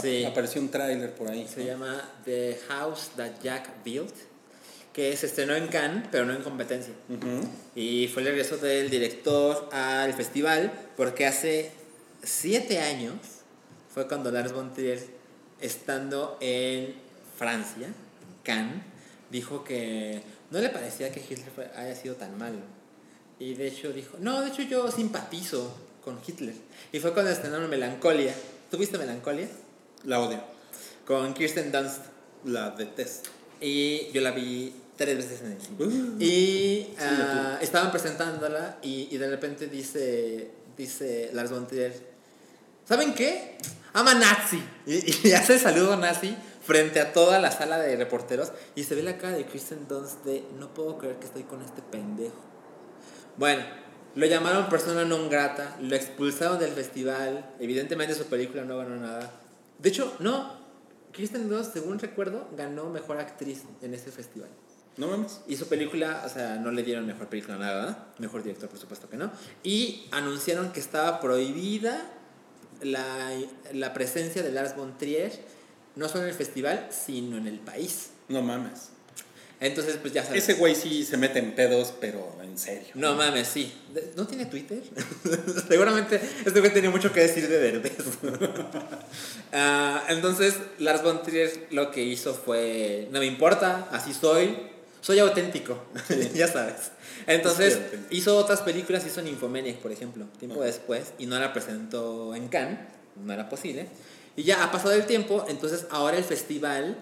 Sí. Apareció un tráiler por ahí. Se llama The House That Jack Built, que se estrenó en Cannes, pero no en competencia. Ujú. Y fue el regreso del director al festival, porque hace siete años fue cuando Lars von Trier, estando en Francia, Cannes, dijo que no le parecía que Hitler haya sido tan malo. Y de hecho dijo, no, de hecho yo simpatizo con Hitler. Y fue cuando estrenaron Melancolia. ¿Tuviste Melancolia? La odio. Con Kirsten Dunst. La detesto. Y yo la vi tres veces en el cine. Uh. y ah, estaban presentándola y, y de repente dice, dice Lars von Trier, ¿saben qué? Ama nazi. Y, y hace el saludo nazi frente a toda la sala de reporteros y se ve la cara de Kristen Dunst de no puedo creer que estoy con este pendejo. Bueno, lo llamaron persona non grata, lo expulsaron del festival, evidentemente su película no ganó nada. De hecho, no, Kristen Dunst, según recuerdo, ganó mejor actriz en este festival. ¿No mames? Y su película, o sea, no le dieron mejor película nada, ¿verdad? Mejor director, por supuesto que no. Y anunciaron que estaba prohibida la, la presencia de Lars von Trier, no solo en el festival, sino en el país. No mames. Entonces, pues ya sabes. Ese güey sí se mete en pedos, pero en serio. No mames, sí. ¿No tiene Twitter? Seguramente este güey tenía mucho que decir de Derbez. Ah, entonces, Lars von Trier lo que hizo fue, no me importa, así soy, soy auténtico, ya sabes. Entonces, Sí, hizo otras películas, hizo Nymphomaniac, por ejemplo, tiempo Ajá. después, y no la presentó en Cannes, no era posible. Y ya ha pasado el tiempo, entonces ahora el festival,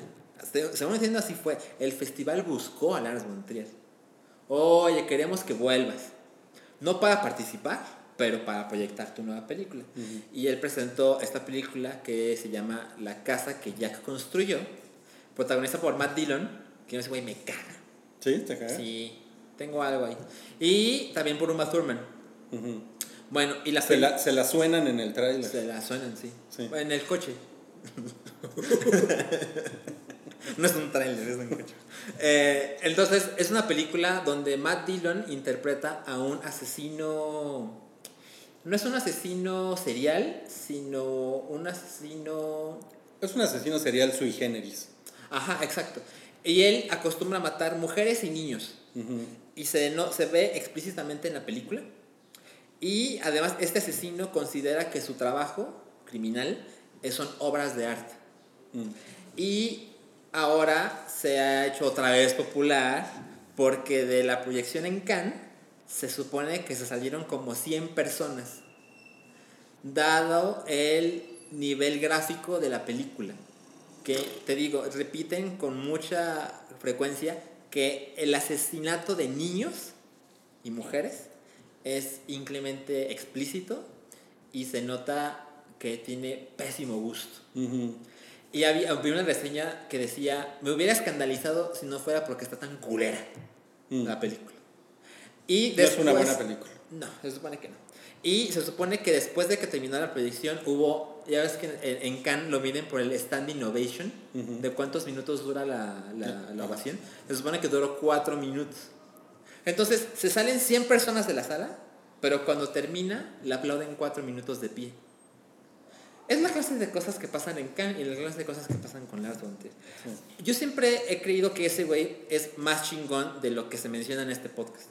se- según entiendo así fue, el festival buscó a Lars von Trier. Oye, queremos que vuelvas. No para participar, pero para proyectar tu nueva película. Y él presentó esta película que se llama La casa que Jack construyó, protagonizada por Matt Dillon, que no ese güey me caga. ¿Sí? ¿Te cae? Sí, tengo algo ahí. Y también por Uma Thurman. Bueno, y la Se peli- la, se la suenan en el tráiler. se la suenan, sí. Sí. En el coche. no es un tráiler, es un coche. Eh, entonces, es una película donde Matt Dillon interpreta a un asesino. No es un asesino serial, sino un asesino. Es un asesino serial sui generis. Ajá, exacto. Y él acostumbra a matar mujeres y niños. Y se, no, se ve explícitamente en la película. Y además este asesino considera que su trabajo criminal son obras de arte. Mm. Y ahora se ha hecho otra vez popular porque de la proyección en Cannes se supone que se salieron como 100 personas, dado el nivel gráfico de la película. Que te digo, repiten con mucha frecuencia que el asesinato de niños y mujeres es inclemente explícito y se nota que tiene pésimo gusto. Y había, había una reseña que decía, me hubiera escandalizado si no fuera porque está tan culera Mm. la película. Y No es una después- buena película. No, se supone que no. Y se supone que después de que terminó la proyección hubo, ya ves que en, en Cannes lo miden por el standing ovation, Ujú. de cuántos minutos dura la, la, la ovación. Se supone que duró cuatro minutos. Entonces se salen 100 personas de la sala, pero cuando termina le aplauden cuatro minutos de pie. Es la clase de cosas que pasan en Cannes y la clase de cosas que pasan con Lars von Trier. Yo siempre he creído que ese güey es más chingón de lo que se menciona en este podcast.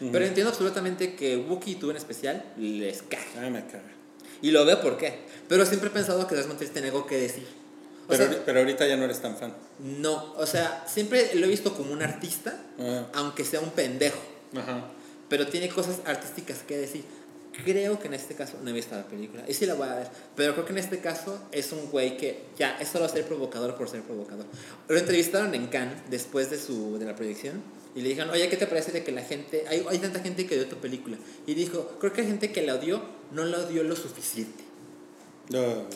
Pero entiendo absolutamente que Wookiee y tú en especial les caga. Ah, me caga. Y lo veo por qué. Pero siempre he pensado que Trier tiene algo que decir. Pero, sea, pero ahorita ya no eres tan fan. no, o sea, siempre lo he visto como un artista, Ah. aunque sea un pendejo. Ajá. Pero tiene cosas artísticas que decir. Creo que en este caso no he visto la película. Y sí la voy a ver. Pero creo que en este caso es un güey que ya es solo ser provocador por ser provocador. Lo entrevistaron en Cannes después de, su, de la proyección. Y le dijeron, oye, ¿qué te parece de que la gente, hay, hay tanta gente que odió tu película? Y dijo, creo que hay gente que la odió, no la odió lo suficiente. No.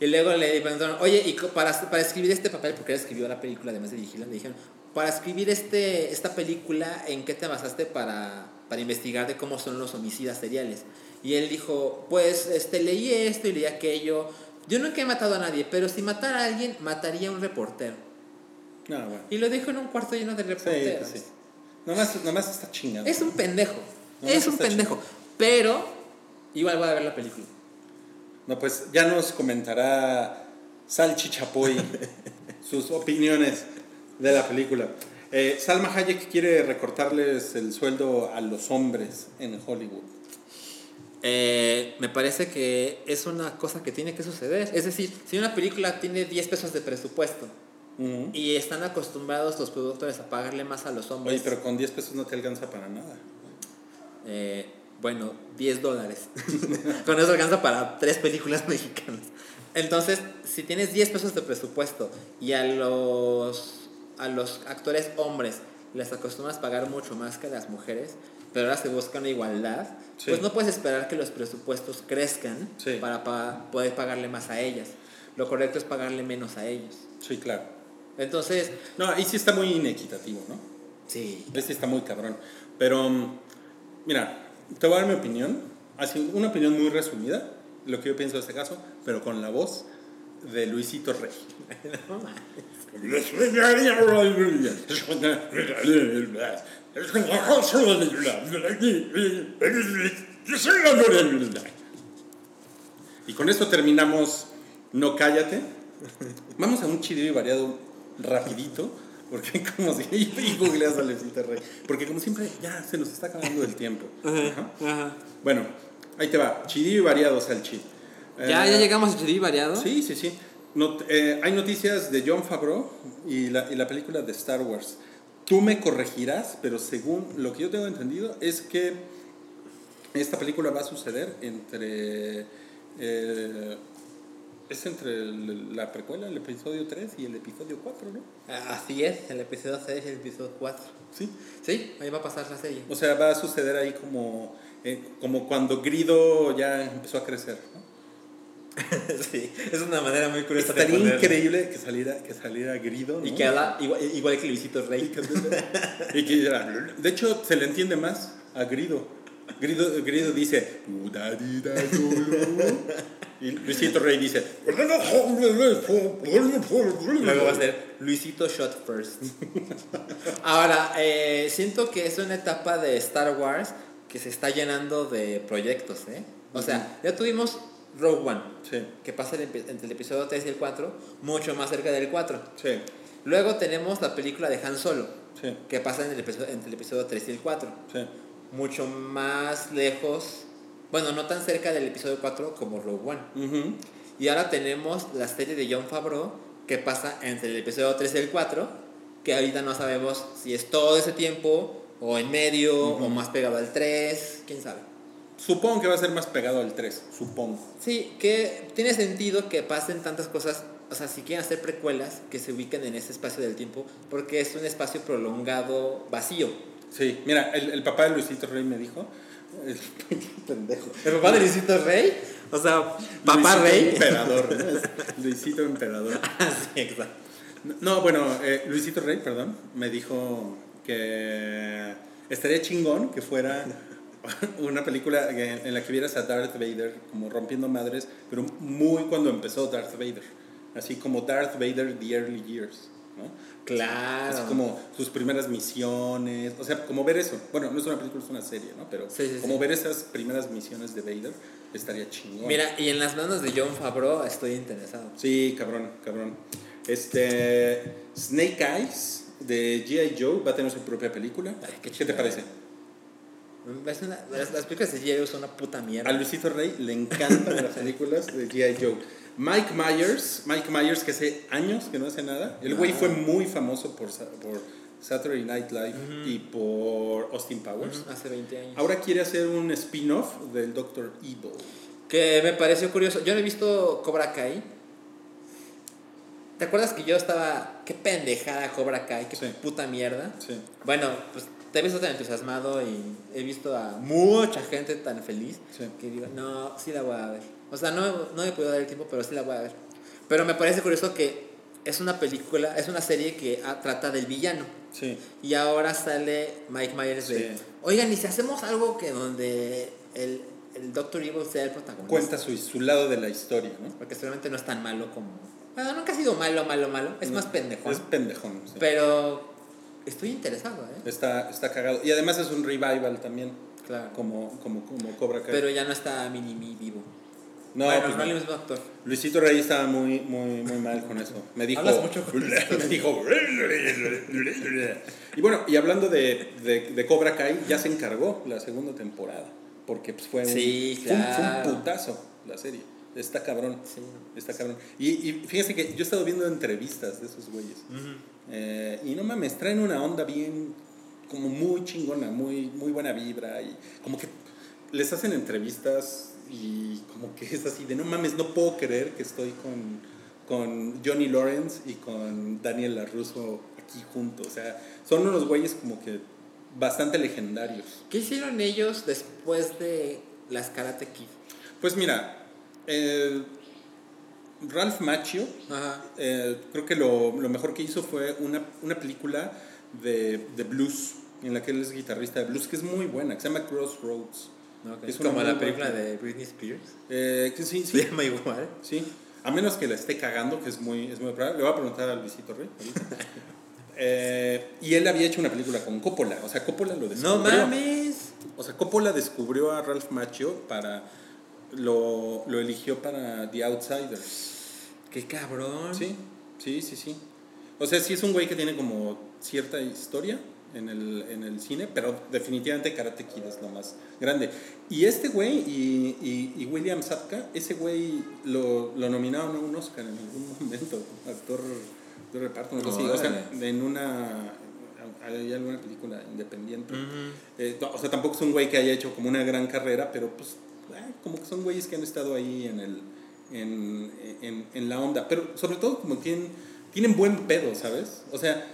Y luego le preguntaron, oye, y para, para escribir este papel, porque él escribió la película, además de dirigirla, le dijeron, para escribir este, esta película, ¿en qué te basaste para, para investigar de cómo son los homicidas seriales? Y él dijo, pues este, leí esto y leí aquello. Yo nunca he matado a nadie, pero si matara a alguien, mataría a un reportero. No, bueno. Y lo dijo en un cuarto lleno de reporteros. sí. Nomás, nomás está chingando. Es un pendejo. Es un pendejo. Pero igual voy a ver la película. No, pues ya nos comentará Salchi Chapoy sus opiniones de la película. Eh, Salma Hayek quiere recortarles el sueldo a los hombres en Hollywood. Eh, me parece que es una cosa que tiene que suceder. Es decir, si una película tiene 10 pesos de presupuesto Y están acostumbrados los productores a pagarle más a los hombres, Oye, pero con 10 pesos no te alcanza para nada. eh, bueno, 10 dólares. Con eso alcanza para tres películas mexicanas. Entonces, si tienes 10 pesos de presupuesto y a los, a los actores hombres les acostumbras a pagar mucho más que a las mujeres, pero ahora se busca una igualdad, Sí. pues no puedes esperar que los presupuestos crezcan Sí. para pa- poder pagarle más a ellas. Lo correcto es pagarle menos a ellos. Sí, claro. Entonces, No, ahí sí está muy inequitativo, ¿no? sí. Ahí sí está muy cabrón. Pero, mm, mira, te voy a dar mi opinión. Así, una opinión muy resumida, lo que yo pienso de este caso, pero con la voz de Luisito Rey. Y con esto terminamos No Cállate. Vamos a un chido y variado rapidito, porque como si... Y googleas a Luisito Rey. Porque como siempre ya se nos está acabando el tiempo. Ajá. Bueno, ahí te va. Chidillo y variado, Salchi. ¿Ya, Eh, ya llegamos a Chidi variado? Sí, sí, sí. Not- eh, hay noticias de John Favreau y la, y la película de Star Wars. Tú me corregirás, pero según lo que yo tengo entendido es que esta película va a suceder entre... eh, es entre el- la precuela, el episodio 3 y el episodio 4, ¿no? Así es, el episodio 6 y el episodio 4. Sí. Sí, ahí va a pasar la serie. O sea, va a suceder ahí como, eh, como cuando Grido ya empezó a crecer, ¿no? sí, es una manera muy curiosa de Estaría ponerlo. increíble que saliera, que saliera Grido, ¿no? Y que habla igual, igual que Luisito Rey. Y que de hecho, se le entiende más a Grido. Grido, Grido dice, y Luisito Rey dice, Luego va a ser Luisito Shot First. Ahora, eh, siento que es una etapa de Star Wars que se está llenando de proyectos, ¿eh? O sea, ya tuvimos Rogue One, sí, que pasa entre el episodio 3 y el 4, mucho más cerca del 4. sí, Luego tenemos la película de Han Solo, sí, que pasa en el episodio, entre el episodio 3 y el 4. Mucho más lejos, bueno, no tan cerca del episodio 4 como Rogue One. Y ahora tenemos la serie de John Favreau que pasa entre el episodio 3 y el 4, que ahorita no sabemos si es todo ese tiempo o en medio o más pegado al 3, quién sabe. Supongo que va a ser más pegado al 3, supongo. Sí, que tiene sentido que pasen tantas cosas, o sea, si quieren hacer precuelas, que se ubiquen en ese espacio del tiempo, porque es un espacio prolongado vacío. Sí, mira, el, el papá de Luisito Rey me dijo, el pendejo. ¿El papá de Luisito Rey? O sea, papá Luisito Rey. Emperador, ¿no? Luisito Emperador. sí, exacto. No, bueno, eh, Luisito Rey, perdón, me dijo que estaría chingón que fuera una película en la que vieras a Darth Vader como rompiendo madres, pero muy cuando empezó Darth Vader. Así como Darth Vader The Early Years, ¿no? Claro. Así como sus primeras misiones, o sea, como ver eso. Bueno, no es una película, es una serie, ¿no? Pero Sí, sí, como sí. ver esas primeras misiones de Vader estaría chingón. Mira, y en las manos de John Favreau estoy interesado. Sí, cabrón, cabrón. Este. Snake Eyes de G.I. Joe va a tener su propia película. Ay, qué qué, te parece? Una- las, las películas de G.I. son una puta mierda. A Luisito Rey le encantan las películas de G.I. Joe. Mike Myers, Mike Myers que hace años que no hace nada. El güey Ah. fue muy famoso por, Sa- por Saturday Night Live y por Austin Powers. Hace 20 años. Ahora quiere hacer un spin-off del Doctor Evil. Que me pareció curioso. Yo no he visto Cobra Kai. ¿Te acuerdas que yo estaba qué pendejada Cobra Kai, qué Sí. puta mierda. Sí. Bueno, pues te he visto tan entusiasmado y he visto a mucha gente tan feliz Sí. que digo, no, sí la voy a ver. O sea, no, no me puedo dar el tiempo, pero sí la voy a ver. Pero me parece curioso que es una película, es una serie que ah, trata del villano. Sí. Y ahora sale Mike Myers de, Sí. oigan, ¿y si hacemos algo que donde el, el Doctor Evil sea el protagonista? Cuenta su, su lado de la historia, ¿no? Porque seguramente no es tan malo como... Bueno, nunca ha sido malo, malo, malo. Es más pendejo. Es pendejón. sí. Pero estoy interesado, ¿eh? Está, está cagado. Y además es un revival también, Claro. como, como, como Cobra Kai. Pero ya no está Mini Me vivo. No, bueno, pues no el mismo actor. Luisito Rey estaba muy, muy, muy mal con eso. Me dijo. Hablas mucho con me dijo. y bueno, y hablando de, de, de Cobra Kai, ya se encargó la segunda temporada. Porque pues, fue, un, Sí, fue, un, fue claro. un putazo la serie. Está cabrón. Sí. Está cabrón. Y, y fíjense que yo he estado viendo entrevistas de esos güeyes. Eh, y no mames, traen una onda bien, como muy chingona, muy, muy buena vibra. Y como que les hacen entrevistas y como que es así de no mames, no puedo creer que estoy con, con Johnny Lawrence y con Daniel LaRusso aquí juntos. O sea, son unos güeyes como que bastante legendarios. ¿Qué hicieron ellos después de las Karate Kid? Pues mira, eh, Ralph Macchio. Eh, creo que lo, lo mejor que hizo fue una, una película de, de blues, en la que él es guitarrista de blues, que es muy buena, que se llama Crossroads. Es Como la película de Britney Spears. Eh, que sí, Se sí, llama igual. sí. A menos que la esté cagando, que es muy, es muy probable. Le voy a preguntar a Luisito Rey. Eh, y él había hecho una película con Coppola. O sea, Coppola lo descubrió. No mames. O sea, Coppola descubrió a Ralph Macchio para... Lo, lo eligió para The Outsiders. Qué cabrón. Sí, sí, sí, sí. O sea, sí es un güey que tiene como cierta historia en el, en el cine, pero definitivamente Karate Kid es lo más grande. Y este güey y, y, y William Sapka, ese güey lo, lo nominaron a un Oscar en algún momento, actor de reparto, no sé si, o sea, Órale. en una... Hay alguna película independiente. Ujú. Eh, no, o sea, tampoco es un güey que haya hecho como una gran carrera, pero pues eh, como que son güeyes que han estado ahí en, el, en, en, en la onda. Pero sobre todo como tienen, tienen buen pedo, ¿sabes? O sea,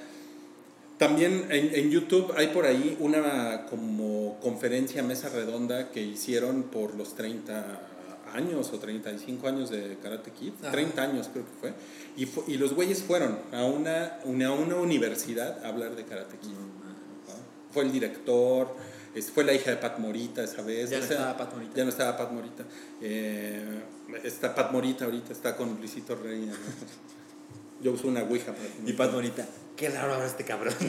también en, en YouTube hay por ahí una como conferencia, mesa redonda que hicieron por los 30 años o 35 años de Karate Kid. Ajá. 30 años creo que fue. Y, fu- y los güeyes fueron a una, una, una universidad a hablar de Karate Kid. ¿no? Fue el director, fue la hija de Pat Morita esa vez. Ya o no sea, estaba Pat Morita. Ya no estaba Pat Morita. Eh, está Pat Morita ahorita, está con Luisito Rey. ¿no? Yo uso una ouija para Y Pat Morita. Qué raro ahora este cabrón.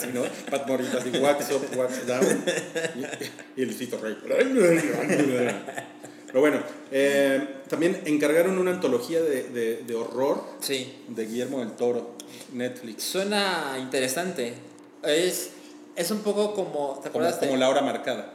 Sí, ¿no? Pat Morita así, wax up, wax down. Y, y Luisito Rey. Pero bueno, eh, también encargaron una antología de, de, de horror Sí. de Guillermo del Toro, Netflix. Suena interesante. Es, es un poco como. ¿Te Como, acuerdas como de.? la hora marcada.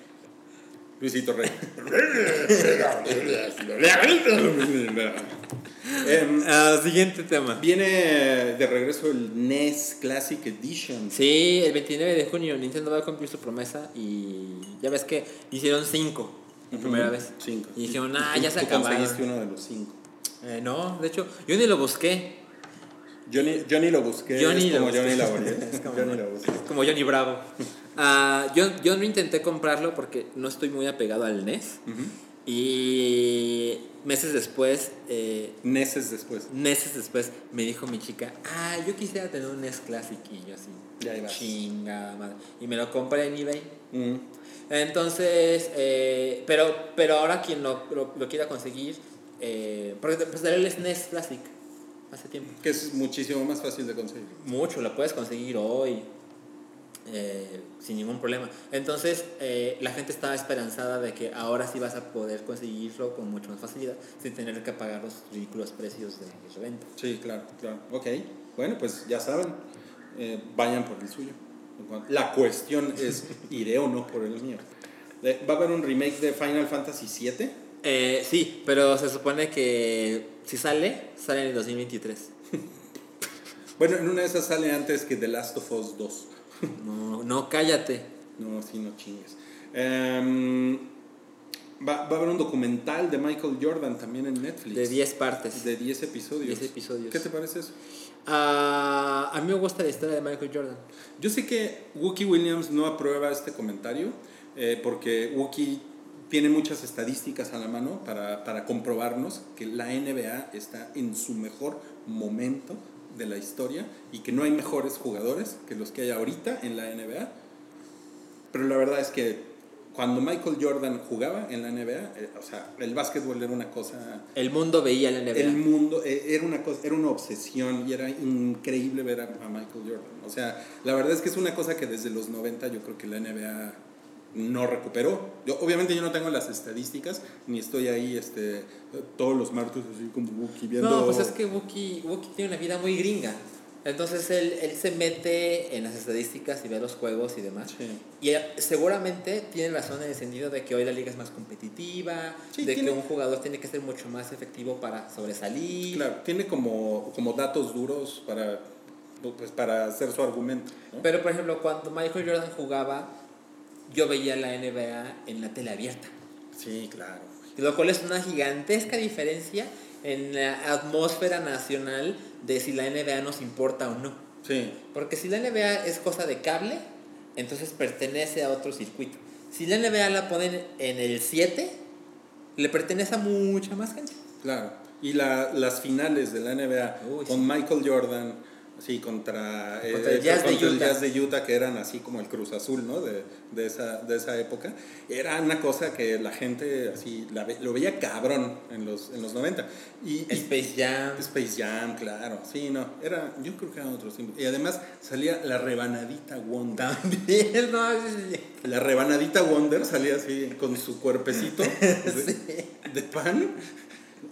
Luisito Rey. Em, Ah, siguiente tema. viene de regreso el NES Classic Edition. Sí, el 29 de junio Nintendo va a cumplir su promesa y ya ves que hicieron 5 la primera vez. Cinco. Y dijeron, ah, ya se acabaron. conseguiste uno de los cinco. Eh, no, de hecho, yo ni lo busqué. Yo ni, yo ni lo busqué. Johnny es lo como busqué. Johnny Laboriel. Es como- Johnny lo busqué. Como Johnny Bravo. Ah, yo, yo no intenté comprarlo porque no estoy muy apegado al NES. Y meses después, eh, Meses después. meses después, me dijo mi chica, ah, yo quisiera tener un NES Classic. Y yo así, Ya chinga madre. Y me lo compré en eBay. Mm. Entonces, eh, pero, pero ahora quien lo, lo, lo quiera conseguir, eh, porque pues salió el SNES Classic hace tiempo. Que es muchísimo más fácil de conseguir. Mucho, lo puedes conseguir hoy eh, sin ningún problema. Entonces, eh, la gente estaba esperanzada de que ahora sí vas a poder conseguirlo con mucho más facilidad sin tener que pagar los ridículos precios de reventa. Sí, claro, claro. Ok. Bueno, pues ya saben. eh, vayan por el suyo. La cuestión es, ¿iré o no por el mío? Eh, ¿Va a haber un remake de Final Fantasy VII? Eh, sí, pero se supone que si sale, sale en el 2023. Bueno, en una de esas sale antes que The Last of Us 2. No, no, cállate. No, sí, no chingues. Em, va, va a haber un documental de Michael Jordan también en Netflix. De 10 partes. De 10 episodios. 10 episodios. ¿Qué te parece eso? Ah, a mí me gusta la historia de Michael Jordan. Yo sé que Wookie Williams no aprueba este comentario eh, porque Wookie tiene muchas estadísticas a la mano para, para comprobarnos que la NBA está en su mejor momento de la historia y que no hay mejores jugadores que los que hay ahorita en la NBA. Pero la verdad es que cuando Michael Jordan jugaba en la NBA, eh, o sea, el básquetbol era una cosa El mundo veía la NBA. el mundo eh, era una cosa era una obsesión y era increíble ver a, a Michael Jordan o sea la verdad es que es una cosa que desde los 90 yo creo que la NBA no recuperó yo obviamente yo no tengo las estadísticas ni estoy ahí este todos los martes así como Wookie viendo No, pues es que Wookie, Wookie tiene una vida muy gringa. Entonces él, él se mete en las estadísticas y ve los juegos y demás. Sí. Y él seguramente tiene razón en el sentido de que hoy la liga es más competitiva, Sí, de tiene- que un jugador tiene que ser mucho más efectivo para sobresalir. claro tiene como como datos duros para pues para hacer su argumento ¿no? Pero por ejemplo, cuando Michael Jordan jugaba, yo veía la NBA en la tele abierta. sí claro Lo cual es una gigantesca diferencia en la atmósfera nacional de si la NBA nos importa o no. sí Porque si la NBA es cosa de cable, entonces pertenece a otro circuito. Si la NBA la ponen en el 7, le pertenece a mucha más gente. Claro. Y la, las finales de la NBA Uy, con Michael Jordan, sí, contra, eh, Contra el Jazz de contra el Utah. Jazz de Utah, que eran así como el Cruz Azul, ¿no? De, de, esa, de esa época. Era una cosa que la gente así la ve- lo veía cabrón en los, en los 90. Y, Space Jam. Space Jam, claro. Sí, no. Era, yo creo que eran otros. Y además salía la rebanadita Wonder. También, no. La rebanadita Wonder salía así con su cuerpecito de, de pan.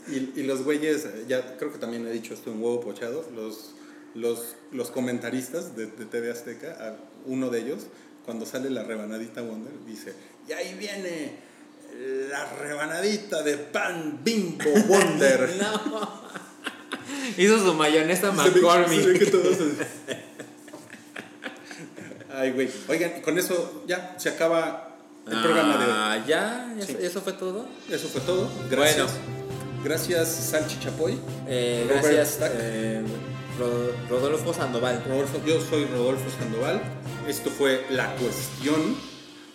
Y, y los güeyes, ya creo que también he dicho esto en huevo pochado, los, los, los comentaristas de, de TV Azteca, uno de ellos, cuando sale la rebanadita Wonder, dice, y ahí viene la rebanadita de pan bimbo Wonder. No. Hizo su mayonesa McCormick. Ay, güey. Oigan, con eso ya se acaba el programa de hoy. Ah, ya, eso, Sí. eso fue todo. Eso fue todo. Gracias. Bueno. Gracias, Salchi Chapoy. Eh, gracias, eh, Rodolfo Sandoval. Yo soy Rodolfo Sandoval. Esto fue La Cuestión.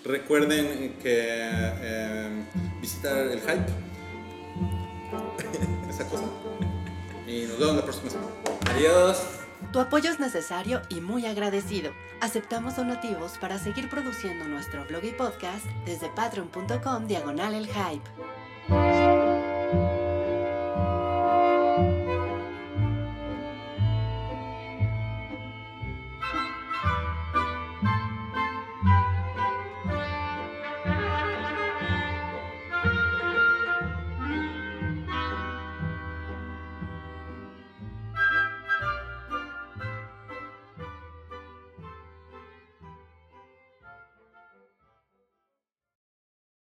Recuerden que eh, visitar el hype. Esa cosa. Y nos vemos la próxima semana. Adiós. Tu apoyo es necesario y muy agradecido. Aceptamos donativos para seguir produciendo nuestro blog y podcast desde patreon.com diagonal el hype.